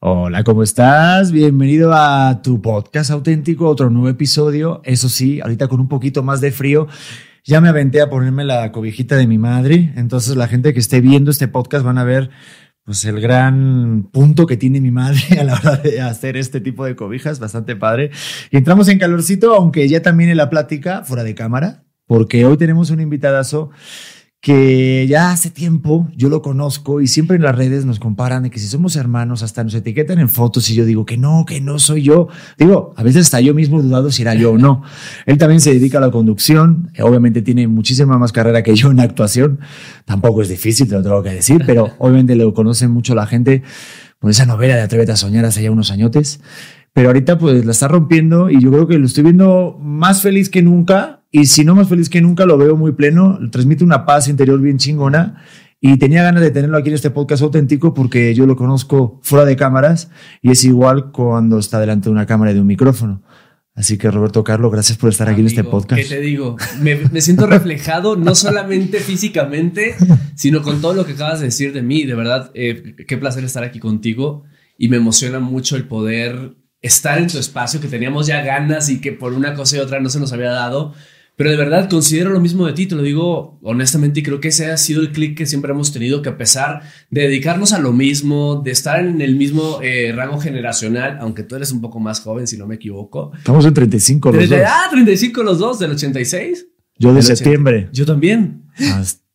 Hola, ¿cómo estás? Bienvenido a tu podcast auténtico, otro nuevo episodio. Eso sí, ahorita con un poquito más de frío. Ya me aventé a ponerme la cobijita de mi madre. Entonces la gente que esté viendo este podcast van a ver pues el gran punto que tiene mi madre a la hora de hacer este tipo de cobijas, bastante padre. Y entramos en calorcito, aunque ya también en la plática, fuera de cámara, porque hoy tenemos un invitadazo que ya hace tiempo yo lo conozco y siempre en las redes nos comparan de que si somos hermanos hasta nos etiquetan en fotos y yo digo que no, que no soy yo. Digo, a veces hasta yo mismo dudado si era yo o no. Él también se dedica a la conducción, obviamente tiene muchísima más carrera que yo en actuación. Tampoco es difícil, te lo tengo que decir, pero obviamente lo conoce mucho la gente por esa novela de Atrévete a soñar hace ya unos añotes. Pero ahorita pues la está rompiendo y yo creo que lo estoy viendo más feliz que nunca y si no más feliz que nunca, lo veo muy pleno, transmite una paz interior bien chingona y tenía ganas de tenerlo aquí en este podcast auténtico porque yo lo conozco fuera de cámaras y es igual cuando está delante de una cámara y de un micrófono. Así que Roberto Carlos, gracias por estar aquí en este podcast. ¿Qué te digo? Me, siento reflejado no solamente físicamente, sino con todo lo que acabas de decir de mí. De verdad, eh, qué placer estar aquí contigo y me emociona mucho el poder estar en tu espacio que teníamos ya ganas y que por una cosa y otra no se nos había dado pero de verdad considero lo mismo de ti, te lo digo honestamente y creo que ese ha sido el clic que siempre hemos tenido, que a pesar de dedicarnos a lo mismo, de estar en el mismo eh, rango generacional, aunque tú eres un poco más joven si no me equivoco. Estamos en 35 los dos. Ah, 35 los dos, del 86. Yo de septiembre. Yo también.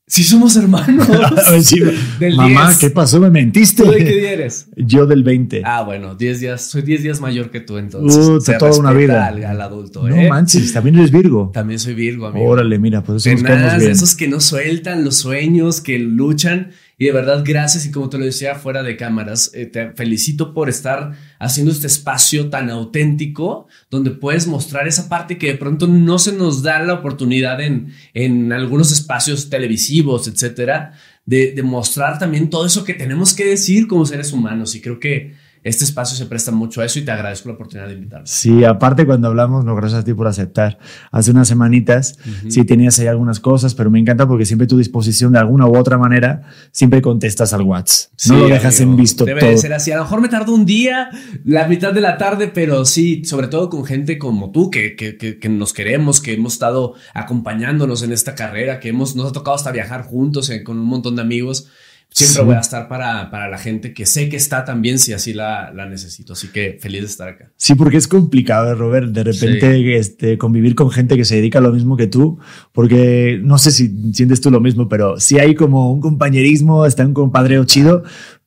Si somos hermanos. Mamá, ¿qué pasó? ¿Me mentiste? ¿Tú de qué día eres? Yo del 20. Ah, bueno, 10 días. Soy 10 días mayor que tú, entonces. Uh, toda una vida. Al, adulto, No ¿eh? manches, también eres Virgo. También soy Virgo, amigo. Órale, mira, pues eso nos bien. Esos que no sueltan los sueños, que luchan y de verdad, gracias. Y como te lo decía fuera de cámaras, eh, te felicito por estar haciendo este espacio tan auténtico donde puedes mostrar esa parte que de pronto no se nos da la oportunidad en, en algunos espacios televisivos, etcétera, de, de mostrar también todo eso que tenemos que decir como seres humanos. Y creo que este espacio se presta mucho a eso y te agradezco la oportunidad de invitarme. Sí, aparte cuando hablamos, no, gracias a ti por aceptar. Hace unas semanitas sí tenías ahí algunas cosas, pero me encanta porque siempre tu disposición de alguna u otra manera, siempre contestas al WhatsApp. no lo dejas en visto Debe de ser así. A lo mejor me tardo un día, la mitad de la tarde, pero sí, sobre todo con gente como tú, que, que, que, nos queremos, que hemos estado acompañándonos en esta carrera, que hemos, nos ha tocado hasta viajar juntos eh, con un montón de amigos siempre voy a estar para, para, la gente que sé que está también si así la, la, necesito. Así que feliz de estar acá. Sí, porque es complicado, Robert, de repente este, convivir con gente que se dedica a lo mismo que tú, porque no sé si sientes tú lo mismo, pero sí hay como un compañerismo, está un compadreo chido.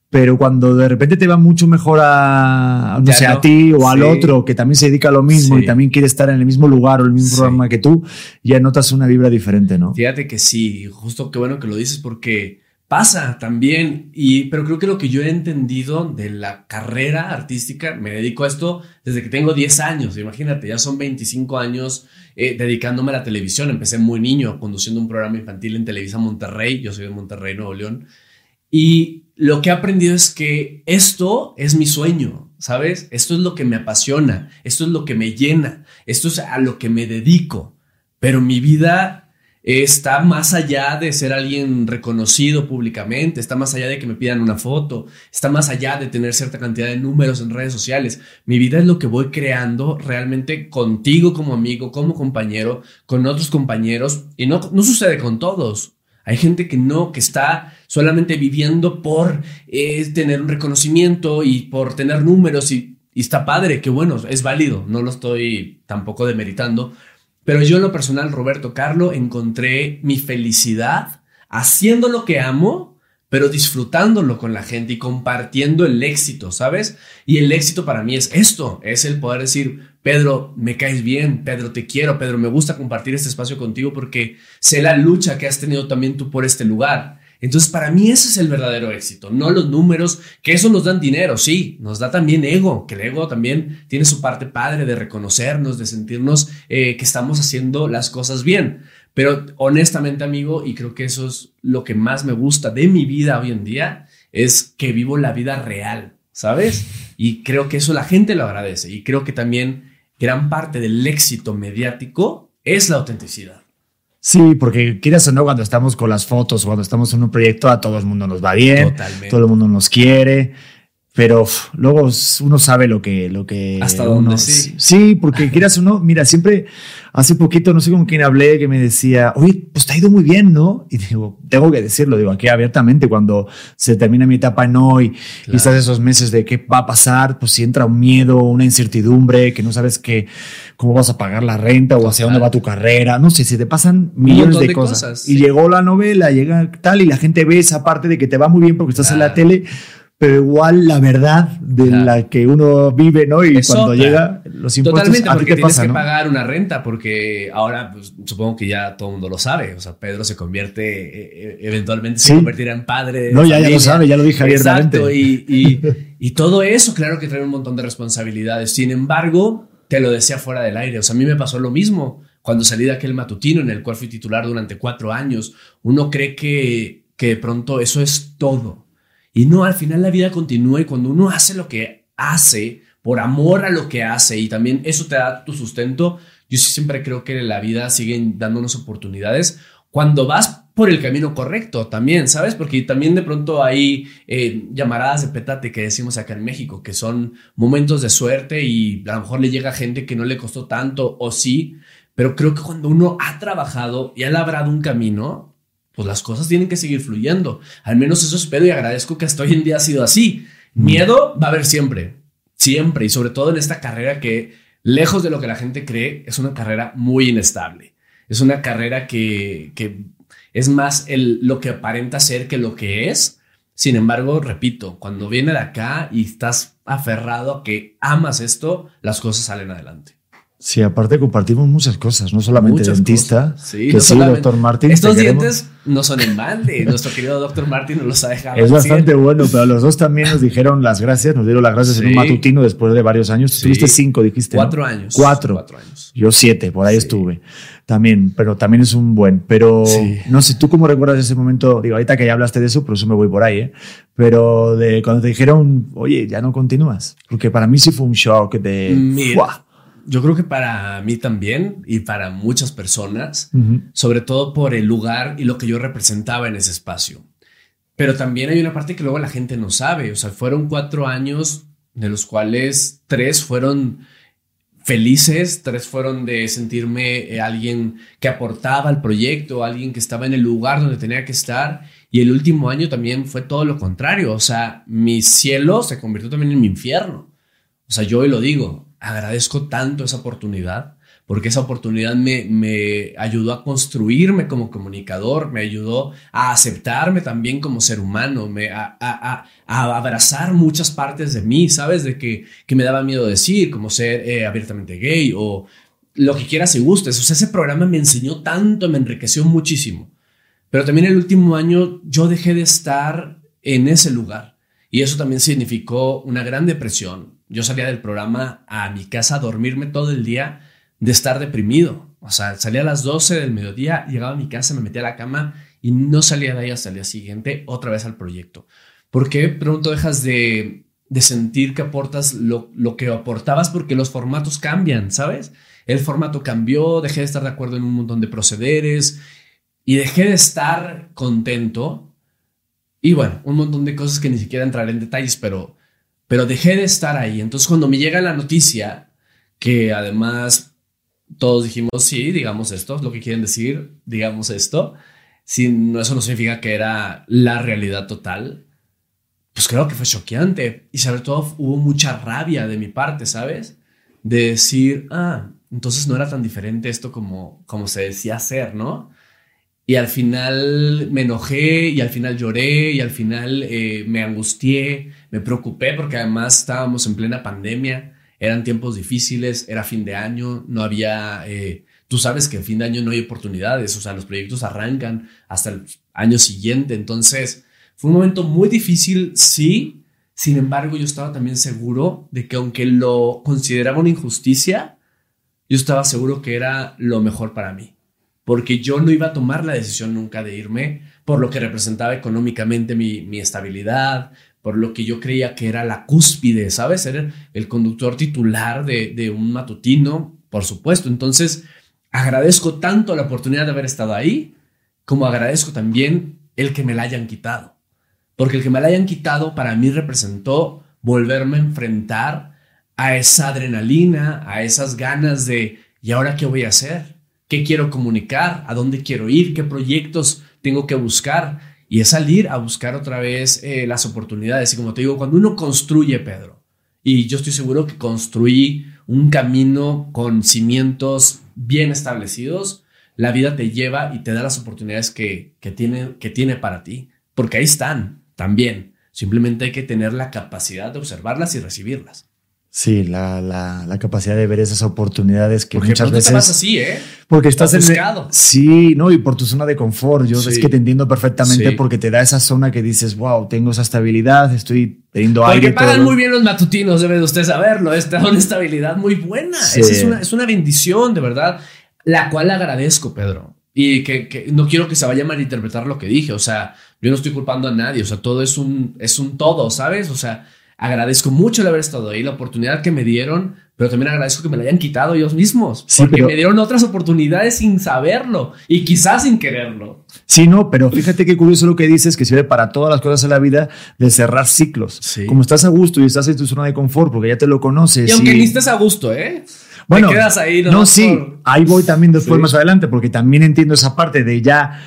Pero cuando de repente te va mucho mejor a, no sé, a ti o al otro que también se dedica a lo mismo y también quiere estar en el mismo lugar o el mismo programa que tú, ya notas una vibra diferente, ¿no? Fíjate que sí, justo qué bueno que lo dices porque Pasa también, y, pero creo que lo que yo he entendido de la carrera artística, me dedico a esto desde que tengo 10 años, imagínate, ya son 25 años eh, dedicándome a la televisión, empecé muy niño conduciendo un programa infantil en Televisa Monterrey, yo soy de Monterrey, Nuevo León, y lo que he aprendido es que esto es mi sueño, ¿sabes? Esto es lo que me apasiona, esto es lo que me llena, esto es a lo que me dedico, pero mi vida está más allá de ser alguien reconocido públicamente, está más allá de que me pidan una foto, está más allá de tener cierta cantidad de números en redes sociales. Mi vida es lo que voy creando realmente contigo como amigo, como compañero, con otros compañeros, y no, no sucede con todos. Hay gente que no, que está solamente viviendo por eh, tener un reconocimiento y por tener números y, y está padre, que bueno, es válido, no lo estoy tampoco demeritando, pero yo en lo personal, Roberto Carlo, encontré mi felicidad haciendo lo que amo, pero disfrutándolo con la gente y compartiendo el éxito, ¿sabes? Y el éxito para mí es esto, es el poder decir, Pedro, me caes bien, Pedro, te quiero, Pedro, me gusta compartir este espacio contigo porque sé la lucha que has tenido también tú por este lugar. Entonces, para mí ese es el verdadero éxito, no los números, que eso nos dan dinero, sí, nos da también ego, que el ego también tiene su parte padre de reconocernos, de sentirnos eh, que estamos haciendo las cosas bien. Pero honestamente, amigo, y creo que eso es lo que más me gusta de mi vida hoy en día, es que vivo la vida real, ¿sabes? Y creo que eso la gente lo agradece. Y creo que también gran parte del éxito mediático es la autenticidad. Sí, porque quieras o no, cuando estamos con las fotos, cuando estamos en un proyecto, a todo el mundo nos va bien, todo el mundo nos quiere. Pero uf, luego uno sabe lo que lo que hasta uno, dónde sí. Sí porque quieras uno mira siempre hace poquito no sé con quién hablé que me decía oye pues te ha ido muy bien no y digo tengo que decirlo digo aquí abiertamente cuando se termina mi etapa en hoy y estás esos meses de qué va a pasar pues si entra un miedo una incertidumbre que no sabes qué cómo vas a pagar la renta o hacia dónde va tu carrera no sé si te pasan millones de, cosas, y llegó la novela llega tal y la gente ve esa parte de que te va muy bien porque estás en la tele pero igual la verdad de la que uno vive, ¿no? Y cuando llega los impuestos, Totalmente, porque tienes que pagar una renta, porque ahora pues, supongo que ya todo el mundo lo sabe. O sea, Pedro se convierte, eh, eh, eventualmente se convertirá en padre. No, ya, ya lo sabe, ya lo dije abiertamente. Exacto, y, y, y todo eso, claro que trae un montón de responsabilidades. Sin embargo, te lo decía fuera del aire. O sea, a mí me pasó lo mismo cuando salí de aquel matutino en el cual fui titular durante cuatro años. Uno cree que, que de pronto eso es todo y no, al final la vida continúa y cuando uno hace lo que hace, por amor a lo que hace y también eso te da tu sustento, yo siempre creo que la vida sigue dándonos oportunidades cuando vas por el camino correcto también, ¿sabes? Porque también de pronto hay eh, llamaradas de petate que decimos acá en México, que son momentos de suerte y a lo mejor le llega gente que no le costó tanto o sí, pero creo que cuando uno ha trabajado y ha labrado un camino, pues las cosas tienen que seguir fluyendo. Al menos eso espero y agradezco que hasta hoy en día ha sido así. Miedo va a haber siempre, siempre, y sobre todo en esta carrera que, lejos de lo que la gente cree, es una carrera muy inestable. Es una carrera que, que es más el, lo que aparenta ser que lo que es. Sin embargo, repito, cuando viene de acá y estás aferrado a que amas esto, las cosas salen adelante. Sí, aparte compartimos muchas cosas, no solamente dentista, sí, que sí, doctor Martín. Estos dientes no son en balde, nuestro querido doctor Martín nos los ha dejado. Es bastante bueno, pero los dos también nos dijeron las gracias, nos dieron las gracias en un matutino después de varios años. Tuviste cinco, dijiste. Cuatro años. Cuatro. Cuatro años. Yo siete, por ahí estuve. También, pero también es un buen. Pero no sé, ¿tú cómo recuerdas ese momento? Digo, ahorita que ya hablaste de eso, por eso me voy por ahí, ¿eh? Pero de cuando te dijeron, oye, ya no continúas. Porque para mí sí fue un shock de. Mira, yo creo que para mí también y para muchas personas, sobre todo por el lugar y lo que yo representaba en ese espacio. Pero también hay una parte que luego la gente no sabe. O sea, fueron cuatro años de los cuales tres fueron felices, tres fueron de sentirme eh, alguien que aportaba al proyecto, alguien que estaba en el lugar donde tenía que estar. Y el último año también fue todo lo contrario. O sea, mi cielo se convirtió también en mi infierno. O sea, yo hoy lo digo, agradezco tanto esa oportunidad porque esa oportunidad me, me, ayudó a construirme como comunicador, me ayudó a aceptarme también como ser humano, me, a, a, a, abrazar muchas partes de mí, ¿sabes? De que, que me daba miedo decir, como ser eh, abiertamente gay o lo que quieras y gustes. O sea, ese programa me enseñó tanto, me enriqueció muchísimo. Pero también el último año yo dejé de estar en ese lugar. Y eso también significó una gran depresión, yo salía del programa a mi casa a dormirme todo el día de estar deprimido. O sea, salía a las 12 del mediodía, llegaba a mi casa, me metía a la cama y no salía de ahí hasta el día siguiente otra vez al proyecto. ¿Por qué pronto dejas de, de sentir que aportas lo, lo que aportabas? Porque los formatos cambian, ¿sabes? El formato cambió, dejé de estar de acuerdo en un montón de procederes y dejé de estar contento. Y bueno, un montón de cosas que ni siquiera entraré en detalles, pero pero dejé de estar ahí. Entonces cuando me llega la noticia, que además todos dijimos, sí, digamos esto, es lo que quieren decir, digamos esto, sin, eso no significa que era la realidad total, pues creo que fue choqueante y sobre todo hubo mucha rabia de mi parte, ¿sabes? De decir, ah, entonces no era tan diferente esto como, como se decía ser, ¿no? Y al final me enojé y al final lloré y al final eh, me angustié, me preocupé porque además estábamos en plena pandemia, eran tiempos difíciles, era fin de año, no había, eh, tú sabes que en fin de año no hay oportunidades, o sea, los proyectos arrancan hasta el año siguiente, entonces fue un momento muy difícil, sí, sin embargo yo estaba también seguro de que aunque lo consideraba una injusticia, yo estaba seguro que era lo mejor para mí porque yo no iba a tomar la decisión nunca de irme por lo que representaba económicamente mi, estabilidad, por lo que yo creía que era la cúspide, ¿sabes? Ser el conductor titular de, de un matutino, por supuesto. Entonces, agradezco tanto la oportunidad de haber estado ahí, como agradezco también el que me la hayan quitado. Porque el que me la hayan quitado para mí representó volverme a enfrentar a esa adrenalina, a esas ganas de, ¿y ahora qué voy a hacer? ¿Qué quiero comunicar? ¿A dónde quiero ir? ¿Qué proyectos tengo que buscar? Y es salir a buscar otra vez eh, las oportunidades. Y como te digo, cuando uno construye, Pedro, y yo estoy seguro que construí un camino con cimientos bien establecidos, la vida te lleva y te da las oportunidades que, que, tiene, que tiene para ti. Porque ahí están también. Simplemente hay que tener la capacidad de observarlas y recibirlas. Sí, la, la, la, capacidad de ver esas oportunidades que porque muchas veces. Vas así, ¿eh? Porque estás en. Sí, no, y por tu zona de confort. Yo es que te entiendo perfectamente porque te da esa zona que dices, wow, tengo esa estabilidad, estoy teniendo porque aire. Porque pagan muy bien los matutinos, debe de usted saberlo. Es una estabilidad muy buena. Es, una, es una bendición, de verdad, la cual agradezco, Pedro. Y que, que, no quiero que se vaya a malinterpretar lo que dije. O sea, yo no estoy culpando a nadie. O sea, todo es un, es un todo, ¿sabes? O sea agradezco mucho el haber estado ahí, la oportunidad que me dieron, pero también agradezco que me la hayan quitado ellos mismos, porque me dieron otras oportunidades sin saberlo y quizás sin quererlo. Sí, no, pero fíjate qué curioso lo que dices, que sirve para todas las cosas en la vida de cerrar ciclos. Como estás a gusto y estás en tu zona de confort porque ya te lo conoces. Y aunque ni estés a gusto, ¿eh? Bueno, te quedas ahí, ¿no? No, sí, ahí voy también después más adelante porque también entiendo esa parte de ya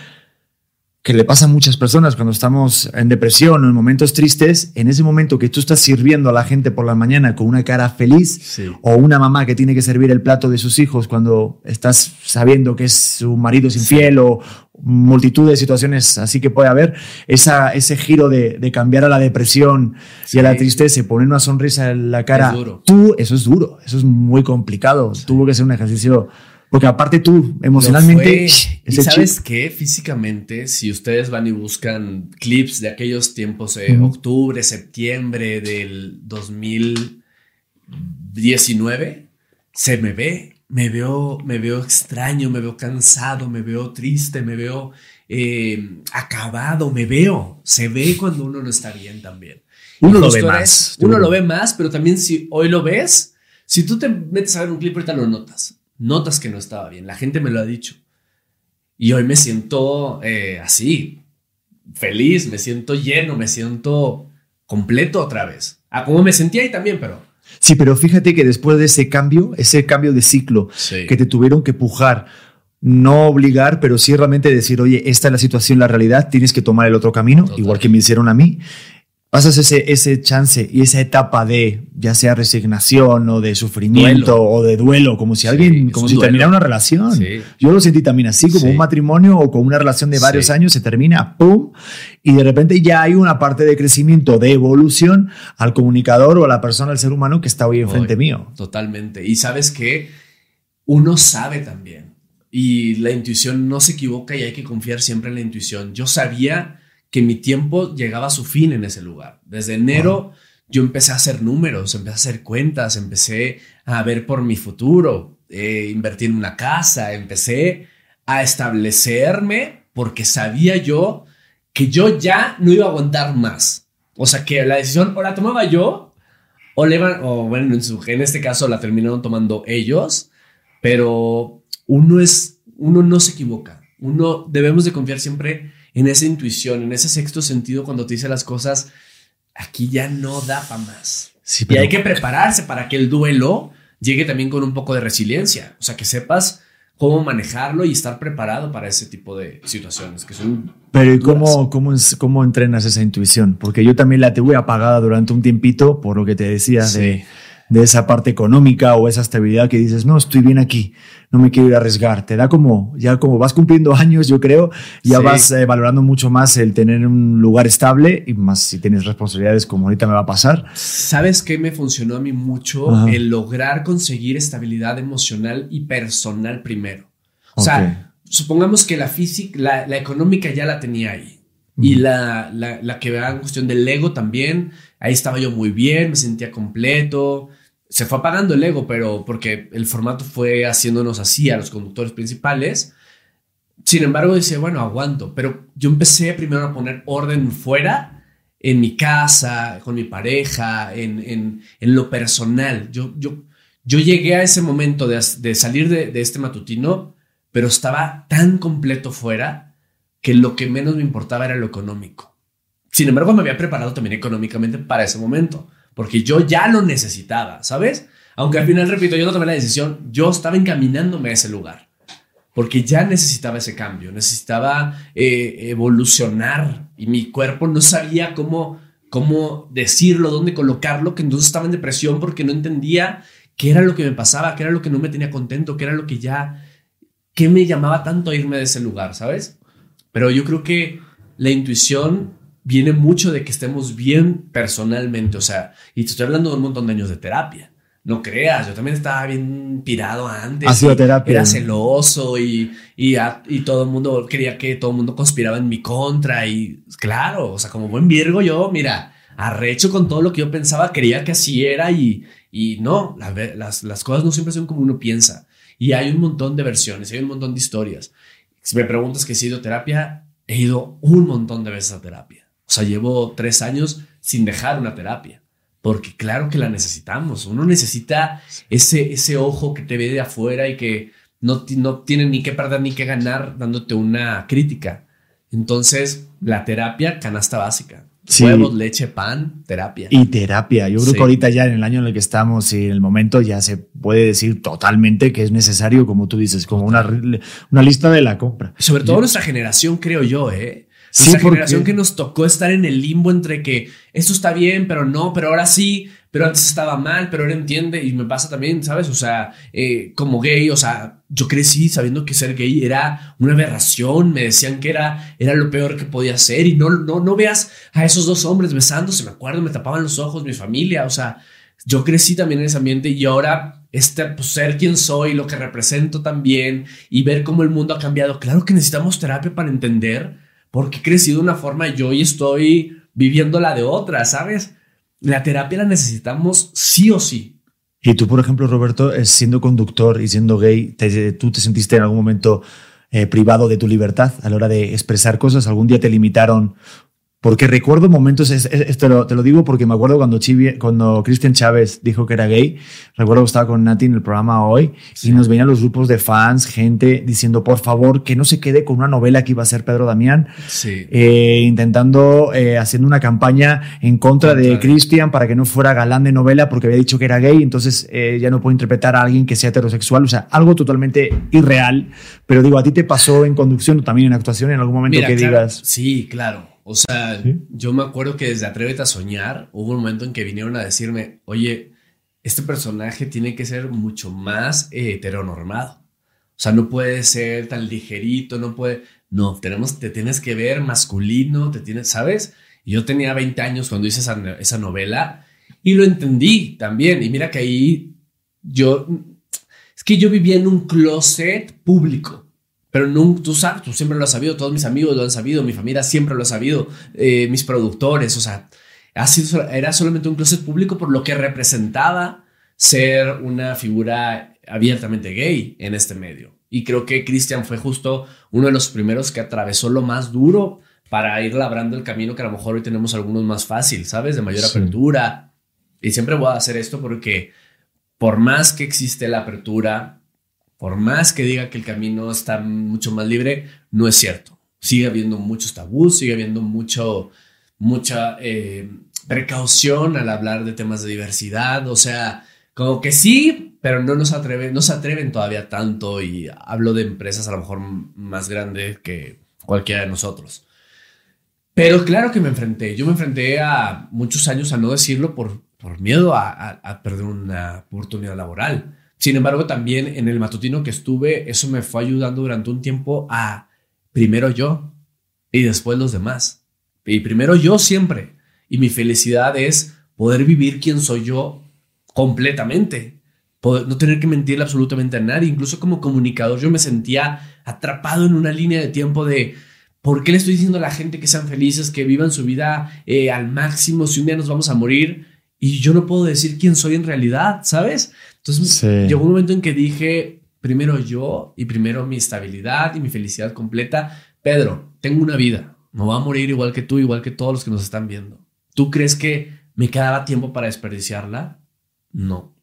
que le pasa a muchas personas cuando estamos en depresión o en momentos tristes, en ese momento que tú estás sirviendo a la gente por la mañana con una cara feliz, o una mamá que tiene que servir el plato de sus hijos cuando estás sabiendo que es su marido es infiel o multitud de situaciones así que puede haber, esa, ese giro de, cambiar a la depresión y a la tristeza y poner una sonrisa en la cara, tú, eso es duro, eso es muy complicado, tuvo que ser un ejercicio porque aparte tú, emocionalmente. ¿Y sabes qué? Físicamente, si ustedes van y buscan clips de aquellos tiempos, de octubre, septiembre del 2019, se me ve, me veo, me veo extraño, me veo cansado, me veo triste, me veo eh, acabado, me veo. Se ve cuando uno no está bien también. Uno lo ve más. Uno lo ve más, pero también si hoy lo ves, si tú te metes a ver un clip, ahorita lo notas notas que no estaba bien. La gente me lo ha dicho. Y hoy me siento eh, así, feliz, me siento lleno, me siento completo otra vez. A como me sentía ahí también, pero... Sí, pero fíjate que después de ese cambio, ese cambio de ciclo que te tuvieron que pujar, no obligar, pero sí realmente decir, oye, esta es la situación, la realidad, tienes que tomar el otro camino, igual que me hicieron a mí pasas ese, ese chance y esa etapa de ya sea resignación o de sufrimiento o de duelo, como si alguien, como si terminara una relación. Yo lo sentí también así, como un matrimonio o con una relación de varios años se termina, ¡pum! Y de repente ya hay una parte de crecimiento, de evolución al comunicador o a la persona, al ser humano que está hoy enfrente mío. Totalmente. Y sabes que uno sabe también. Y la intuición no se equivoca y hay que confiar siempre en la intuición. Yo sabía que mi tiempo llegaba a su fin en ese lugar. Desde enero yo empecé a hacer números, empecé a hacer cuentas, empecé a ver por mi futuro, eh, invertí en una casa, empecé a establecerme porque sabía yo que yo ya no iba a aguantar más. O sea, que la decisión o la tomaba yo o le iban, o bueno, en, su, en este caso la terminaron tomando ellos, pero uno es, uno no se equivoca. Uno debemos de confiar siempre en esa intuición, en ese sexto sentido cuando te dice las cosas, aquí ya no da para más. Y hay que prepararse para que el duelo llegue también con un poco de resiliencia, o sea, que sepas cómo manejarlo y estar preparado para ese tipo de situaciones que son... Pero ¿y cómo, cómo, cómo entrenas esa intuición? Porque yo también la tuve apagada durante un tiempito, por lo que te decía, de de esa parte económica o esa estabilidad que dices, no, estoy bien aquí, no me quiero ir a arriesgar. Te da como, ya como vas cumpliendo años, yo creo, ya vas eh, valorando mucho más el tener un lugar estable y más si tienes responsabilidades como ahorita me va a pasar. ¿Sabes qué me funcionó a mí mucho? El lograr conseguir estabilidad emocional y personal primero. O sea, supongamos que la física, la, la, económica ya la tenía ahí. Y la, la, la que va en cuestión del ego también, ahí estaba yo muy bien, me sentía completo, se fue apagando el ego, pero porque el formato fue haciéndonos así a los conductores principales. Sin embargo, decía, bueno, aguanto, pero yo empecé primero a poner orden fuera, en mi casa, con mi pareja, en, lo personal. Yo, yo, yo llegué a ese momento de, salir de, de, este matutino, pero estaba tan completo fuera que lo que menos me importaba era lo económico. Sin embargo, me había preparado también económicamente para ese momento porque yo ya lo necesitaba, ¿sabes? Aunque al final, repito, yo no tomé la decisión, yo estaba encaminándome a ese lugar, porque ya necesitaba ese cambio, necesitaba eh, evolucionar y mi cuerpo no sabía cómo, cómo decirlo, dónde colocarlo, que entonces estaba en depresión porque no entendía qué era lo que me pasaba, qué era lo que no me tenía contento, qué era lo que ya, qué me llamaba tanto a irme de ese lugar, ¿sabes? Pero yo creo que la intuición viene mucho de que estemos bien personalmente, o sea, y te estoy hablando de un montón de años de terapia. No creas, yo también estaba bien pirado antes. Ha sido terapia. Era celoso y, y, y, todo el mundo quería que todo el mundo conspiraba en mi contra. Y claro, o sea, como buen Virgo, yo, mira, arrecho con todo lo que yo pensaba, creía que así era y, y no, las, las cosas no siempre son como uno piensa. Y hay un montón de versiones, hay un montón de historias. Si me preguntas que he sido terapia, he ido un montón de veces a terapia. O sea, llevo tres años sin dejar una terapia. Porque claro que la necesitamos. Uno necesita ese, ese ojo que te ve de afuera y que no, no tiene ni que perder ni que ganar dándote una crítica. Entonces, la terapia, canasta básica. Huevos, leche, pan, terapia. Y terapia. Yo creo que ahorita ya en el año en el que estamos y en el momento ya se puede decir totalmente que es necesario, como tú dices, como una, una lista de la compra. Sobre todo nuestra generación, creo yo, ¿eh? Sí, Esa generación que nos tocó estar en el limbo entre que esto está bien, pero no, pero ahora sí, pero antes estaba mal, pero ahora entiende y me pasa también, ¿sabes? O sea, eh, como gay, o sea, yo crecí sabiendo que ser gay era una aberración, me decían que era, era lo peor que podía ser y no, no, no veas a esos dos hombres besándose, me acuerdo, me tapaban los ojos, mi familia, o sea, yo crecí también en ese ambiente y ahora este, pues, ser quien soy, lo que represento también y ver cómo el mundo ha cambiado, claro que necesitamos terapia para entender porque he crecido de una forma y hoy estoy viviendo la de otra, ¿sabes? La terapia la necesitamos sí o sí. Y tú, por ejemplo, Roberto, eh, siendo conductor y siendo gay, ¿tú te sentiste en algún momento eh, privado de tu libertad a la hora de expresar cosas? ¿Algún día te limitaron porque recuerdo momentos, esto lo, te lo digo porque me acuerdo cuando, cuando Cristian Chávez dijo que era gay, recuerdo que estaba con Nati en el programa hoy y nos venían los grupos de fans, gente diciendo por favor que no se quede con una novela que iba a ser Pedro Damián, eh, intentando, eh, haciendo una campaña en contra, de Cristian para que no fuera galán de novela porque había dicho que era gay, entonces eh, ya no puede interpretar a alguien que sea heterosexual, o sea, algo totalmente irreal, pero digo, a ti te pasó en conducción o también en actuación en algún momento que digas. Sí, claro. O sea, yo me acuerdo que desde Atrévete a Soñar hubo un momento en que vinieron a decirme, oye, este personaje tiene que ser mucho más heteronormado. O sea, no puede ser tan ligerito, no puede... No, tenemos, te tienes que ver masculino, te tienes, ¿sabes? Y yo tenía 20 años cuando hice esa, esa novela y lo entendí también. Y mira que ahí yo... Es que yo vivía en un closet público. Pero no, tú sabes, tú siempre lo has sabido, todos mis amigos lo han sabido, mi familia siempre lo ha sabido, eh, mis productores, o sea, ha sido, era solamente un closet público por lo que representaba ser una figura abiertamente gay en este medio. Y creo que Christian fue justo uno de los primeros que atravesó lo más duro para ir labrando el camino que a lo mejor hoy tenemos algunos más fácil, ¿sabes? De mayor apertura. Y siempre voy a hacer esto porque por más que existe la apertura, por más que diga que el camino está mucho más libre, no es cierto. Sigue habiendo muchos tabús, sigue habiendo mucho, mucha eh, precaución al hablar de temas de diversidad. O sea, como que sí, pero no nos atreven, no se atreven todavía tanto. Y hablo de empresas a lo mejor más grandes que cualquiera de nosotros. Pero claro que me enfrenté. Yo me enfrenté a muchos años a no decirlo por, por miedo a, a perder una oportunidad laboral. Sin embargo, también en el matutino que estuve, eso me fue ayudando durante un tiempo a primero yo y después los demás. Y primero yo siempre. Y mi felicidad es poder vivir quien soy yo completamente. no tener que mentirle absolutamente a nadie. Incluso como comunicador yo me sentía atrapado en una línea de tiempo de ¿por qué le estoy diciendo a la gente que sean felices, que vivan su vida eh, al máximo si un día nos vamos a morir? Y yo no puedo decir quién soy en realidad, ¿sabes? Entonces llegó un momento en que dije, primero yo y primero mi estabilidad y mi felicidad completa. Pedro, tengo una vida, no voy a morir igual que tú, igual que todos los que nos están viendo. ¿Tú crees que me quedaba tiempo para desperdiciarla? No.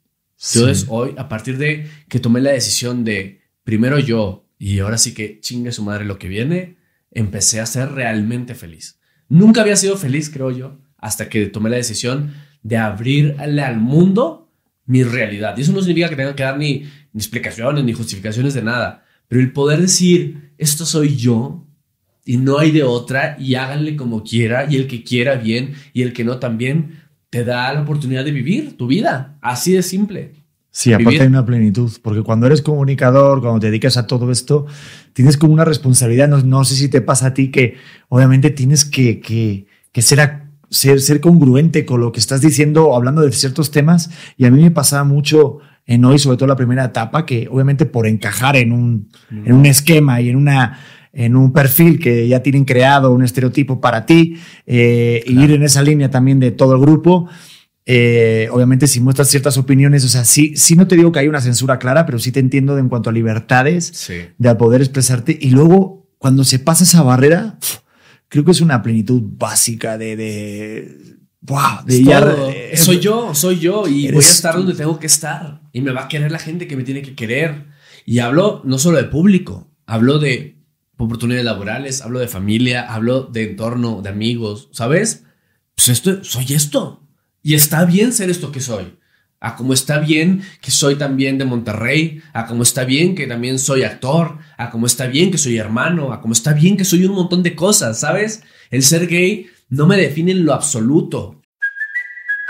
Entonces hoy, a partir de que tomé la decisión de primero yo y ahora sí que chingue su madre lo que viene, empecé a ser realmente feliz. Nunca había sido feliz, creo yo, hasta que tomé la decisión de abrirle al mundo mi realidad. Y eso no significa que tenga que dar ni, ni explicaciones ni justificaciones de nada, pero el poder decir, esto soy yo, y no hay de otra y háganle como quiera y el que quiera bien y el que no también te da la oportunidad de vivir tu vida. Así de simple. Sí, aparte hay una plenitud, porque cuando eres comunicador, cuando te dedicas a todo esto, tienes como una responsabilidad, no, no sé si te pasa a ti que obviamente tienes que, que, que ser, ser, ser congruente con lo que estás diciendo o hablando de ciertos temas, y a mí me pasaba mucho en hoy, sobre todo la primera etapa, que obviamente por encajar en un, en un esquema y en una en un perfil que ya tienen creado un estereotipo para ti, eh, ir en esa línea también de todo el grupo. Eh, obviamente, si muestras ciertas opiniones, o sea, sí, sí no te digo que hay una censura clara, pero sí te entiendo de en cuanto a libertades, de poder expresarte. Y luego, cuando se pasa esa barrera, creo que es una plenitud básica de. de Wow, de soy yo, soy yo y voy a estar donde tengo que estar y me va a querer la gente que me tiene que querer. Y hablo no solo de público, hablo de oportunidades laborales, hablo de familia, hablo de entorno, de amigos, ¿sabes? Pues esto, soy esto. Y está bien ser esto que soy. A como está bien que soy también de Monterrey, a como está bien que también soy actor, a como está bien que soy hermano, a como está bien que soy un montón de cosas, ¿sabes? El ser gay no me define en lo absoluto.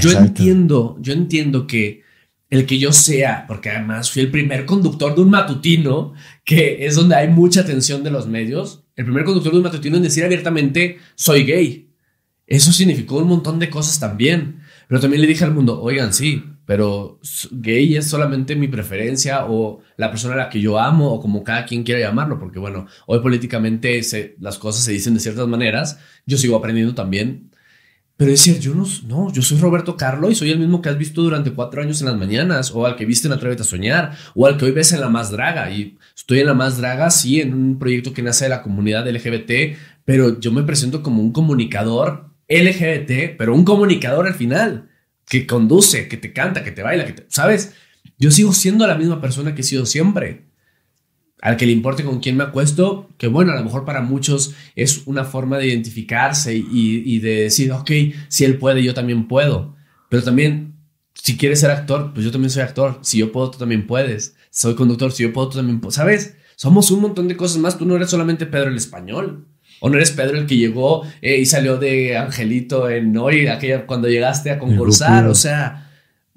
Yo entiendo, yo entiendo que el que yo sea, porque además fui el primer conductor de un matutino, que es donde hay mucha atención de los medios, el primer conductor de un matutino en decir abiertamente, soy gay. Eso significó un montón de cosas también. Pero también le dije al mundo, oigan, sí, pero gay es solamente mi preferencia o la persona a la que yo amo o como cada quien quiera llamarlo, porque bueno, hoy políticamente las cosas se dicen de ciertas maneras, yo sigo aprendiendo también pero decir, yo no, no, yo soy Roberto Carlo y soy el mismo que has visto durante cuatro años en las mañanas, o al que viste en Atrévete a Soñar, o al que hoy ves en La Más Draga. Y estoy en La Más Draga, sí, en un proyecto que nace de la comunidad LGBT, pero yo me presento como un comunicador LGBT, pero un comunicador al final, que conduce, que te canta, que te baila, que te, ¿sabes? Yo sigo siendo la misma persona que he sido siempre al que le importe con quién me acuesto, que bueno, a lo mejor para muchos es una forma de identificarse y, de decir, ok, si él puede, yo también puedo. Pero también, si quieres ser actor, pues yo también soy actor. Si yo puedo, tú también puedes. Soy conductor, si yo puedo, tú también puedes. ¿Sabes? Somos un montón de cosas más. Tú no eres solamente Pedro el español. O no eres Pedro el que llegó eh, y salió de Angelito en hoy, aquella cuando llegaste a concursar. O sea,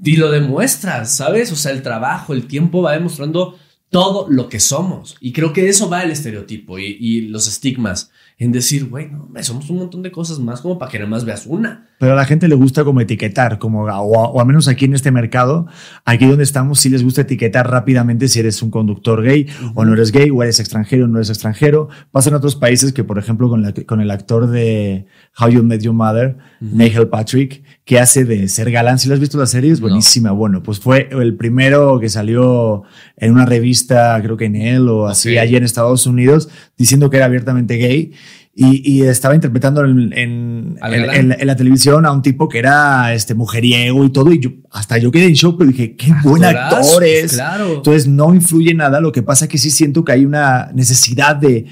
y lo demuestras, ¿sabes? O sea, el trabajo, el tiempo va demostrando todo lo que somos. Y creo que eso va el estereotipo y, los estigmas en decir, güey, no, somos un montón de cosas más como para que nada más veas una. Pero a la gente le gusta como etiquetar, como, o, al menos aquí en este mercado, aquí donde estamos, sí les gusta etiquetar rápidamente si eres un conductor gay o no eres gay, o eres extranjero o no eres extranjero. Pasa en otros países que, por ejemplo, con, con el actor de How You Met Your Mother, Nigel Patrick, que hace de ser galán. Si lo has visto la serie, es buenísima. Bueno, pues fue el primero que salió en una revista, creo que en él o así, allí en Estados Unidos, diciendo que era abiertamente gay. Y, estaba interpretando en, en, la televisión a un tipo que era este mujeriego y todo. Y yo, hasta yo quedé en shock, pero dije, qué buen actor es. Claro. Entonces no influye nada. Lo que pasa es que sí siento que hay una necesidad de,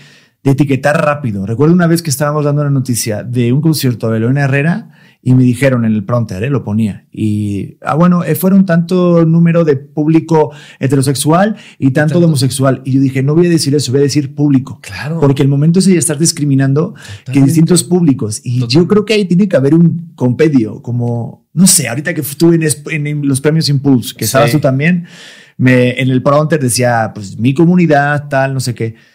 de etiquetar rápido. Recuerdo una vez que estábamos dando una noticia de un concierto de Leona Herrera y me dijeron en el pronter, ¿eh? lo ponía. Y, ah, bueno, eh, fueron tanto número de público heterosexual y tanto, de homosexual. Y yo dije, no voy a decir eso, voy a decir público. Claro. Porque el momento es ya estar discriminando que distintos públicos. Y yo creo que ahí tiene que haber un compedio, como, no sé, ahorita que estuve en, los premios Impulse, que estabas tú también, me, en el pronter decía, pues mi comunidad, tal, no sé qué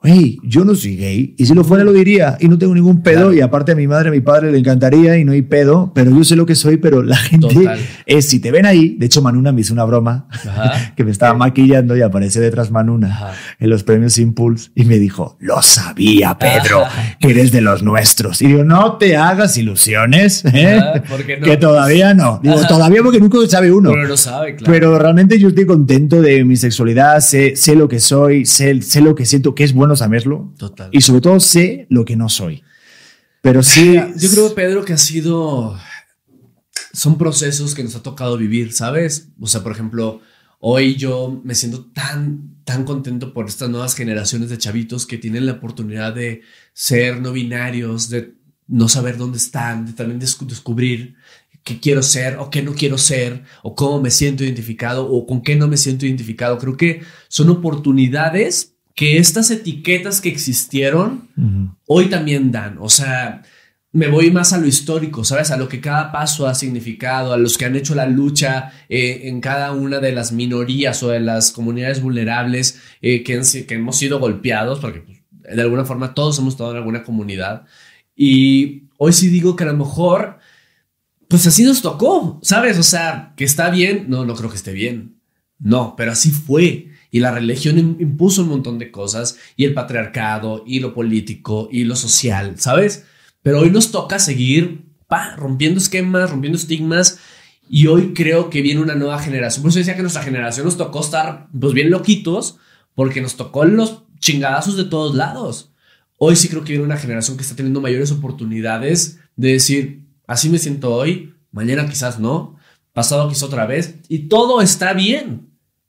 Hey, yo no soy gay. Y si lo fuera, lo diría. Y no tengo ningún pedo. Claro. Y aparte a mi madre, a mi padre le encantaría y no hay pedo. Pero yo sé lo que soy. Pero la gente Total. es, si te ven ahí. De hecho, Manuna me hizo una broma Ajá. que me estaba maquillando y apareció detrás Manuna Ajá. en los premios Impulse y me dijo: Lo sabía, Pedro, Ajá. que eres de los nuestros. Y digo: No te hagas ilusiones, ¿eh? Que todavía no. Digo. Todavía porque nunca sabe uno. Pero no sabe, claro. Pero realmente yo estoy contento de mi sexualidad, sé, sé lo que soy, sé, sé lo que siento, que es bueno saberlo. Total. Y sobre todo sé lo que no soy. Pero sí. Yo creo, Pedro, que ha sido. Son procesos que nos ha tocado vivir, ¿sabes? O sea, por ejemplo, hoy yo me siento tan, tan contento por estas nuevas generaciones de chavitos que tienen la oportunidad de ser no binarios, de no saber dónde están, de también descu- descubrir qué quiero ser o qué no quiero ser, o cómo me siento identificado o con qué no me siento identificado. Creo que son oportunidades que estas etiquetas que existieron hoy también dan. O sea, me voy más a lo histórico, ¿sabes? A lo que cada paso ha significado, a los que han hecho la lucha eh, en cada una de las minorías o de las comunidades vulnerables eh, que, que hemos sido golpeados, porque pues, de alguna forma todos hemos estado en alguna comunidad. Y hoy sí digo que a lo mejor, pues así nos tocó, ¿sabes? O sea, que está bien, no, no creo que esté bien. No, pero así fue. Y la religión im- impuso un montón de cosas, y el patriarcado, y lo político, y lo social, ¿sabes? Pero hoy nos toca seguir pa, rompiendo esquemas, rompiendo estigmas, y hoy creo que viene una nueva generación. Por eso decía que nuestra generación nos tocó estar pues bien loquitos, porque nos tocó los chingadazos de todos lados. Hoy sí creo que viene una generación que está teniendo mayores oportunidades de decir, así me siento hoy, mañana quizás no, pasado quizás otra vez, y todo está bien.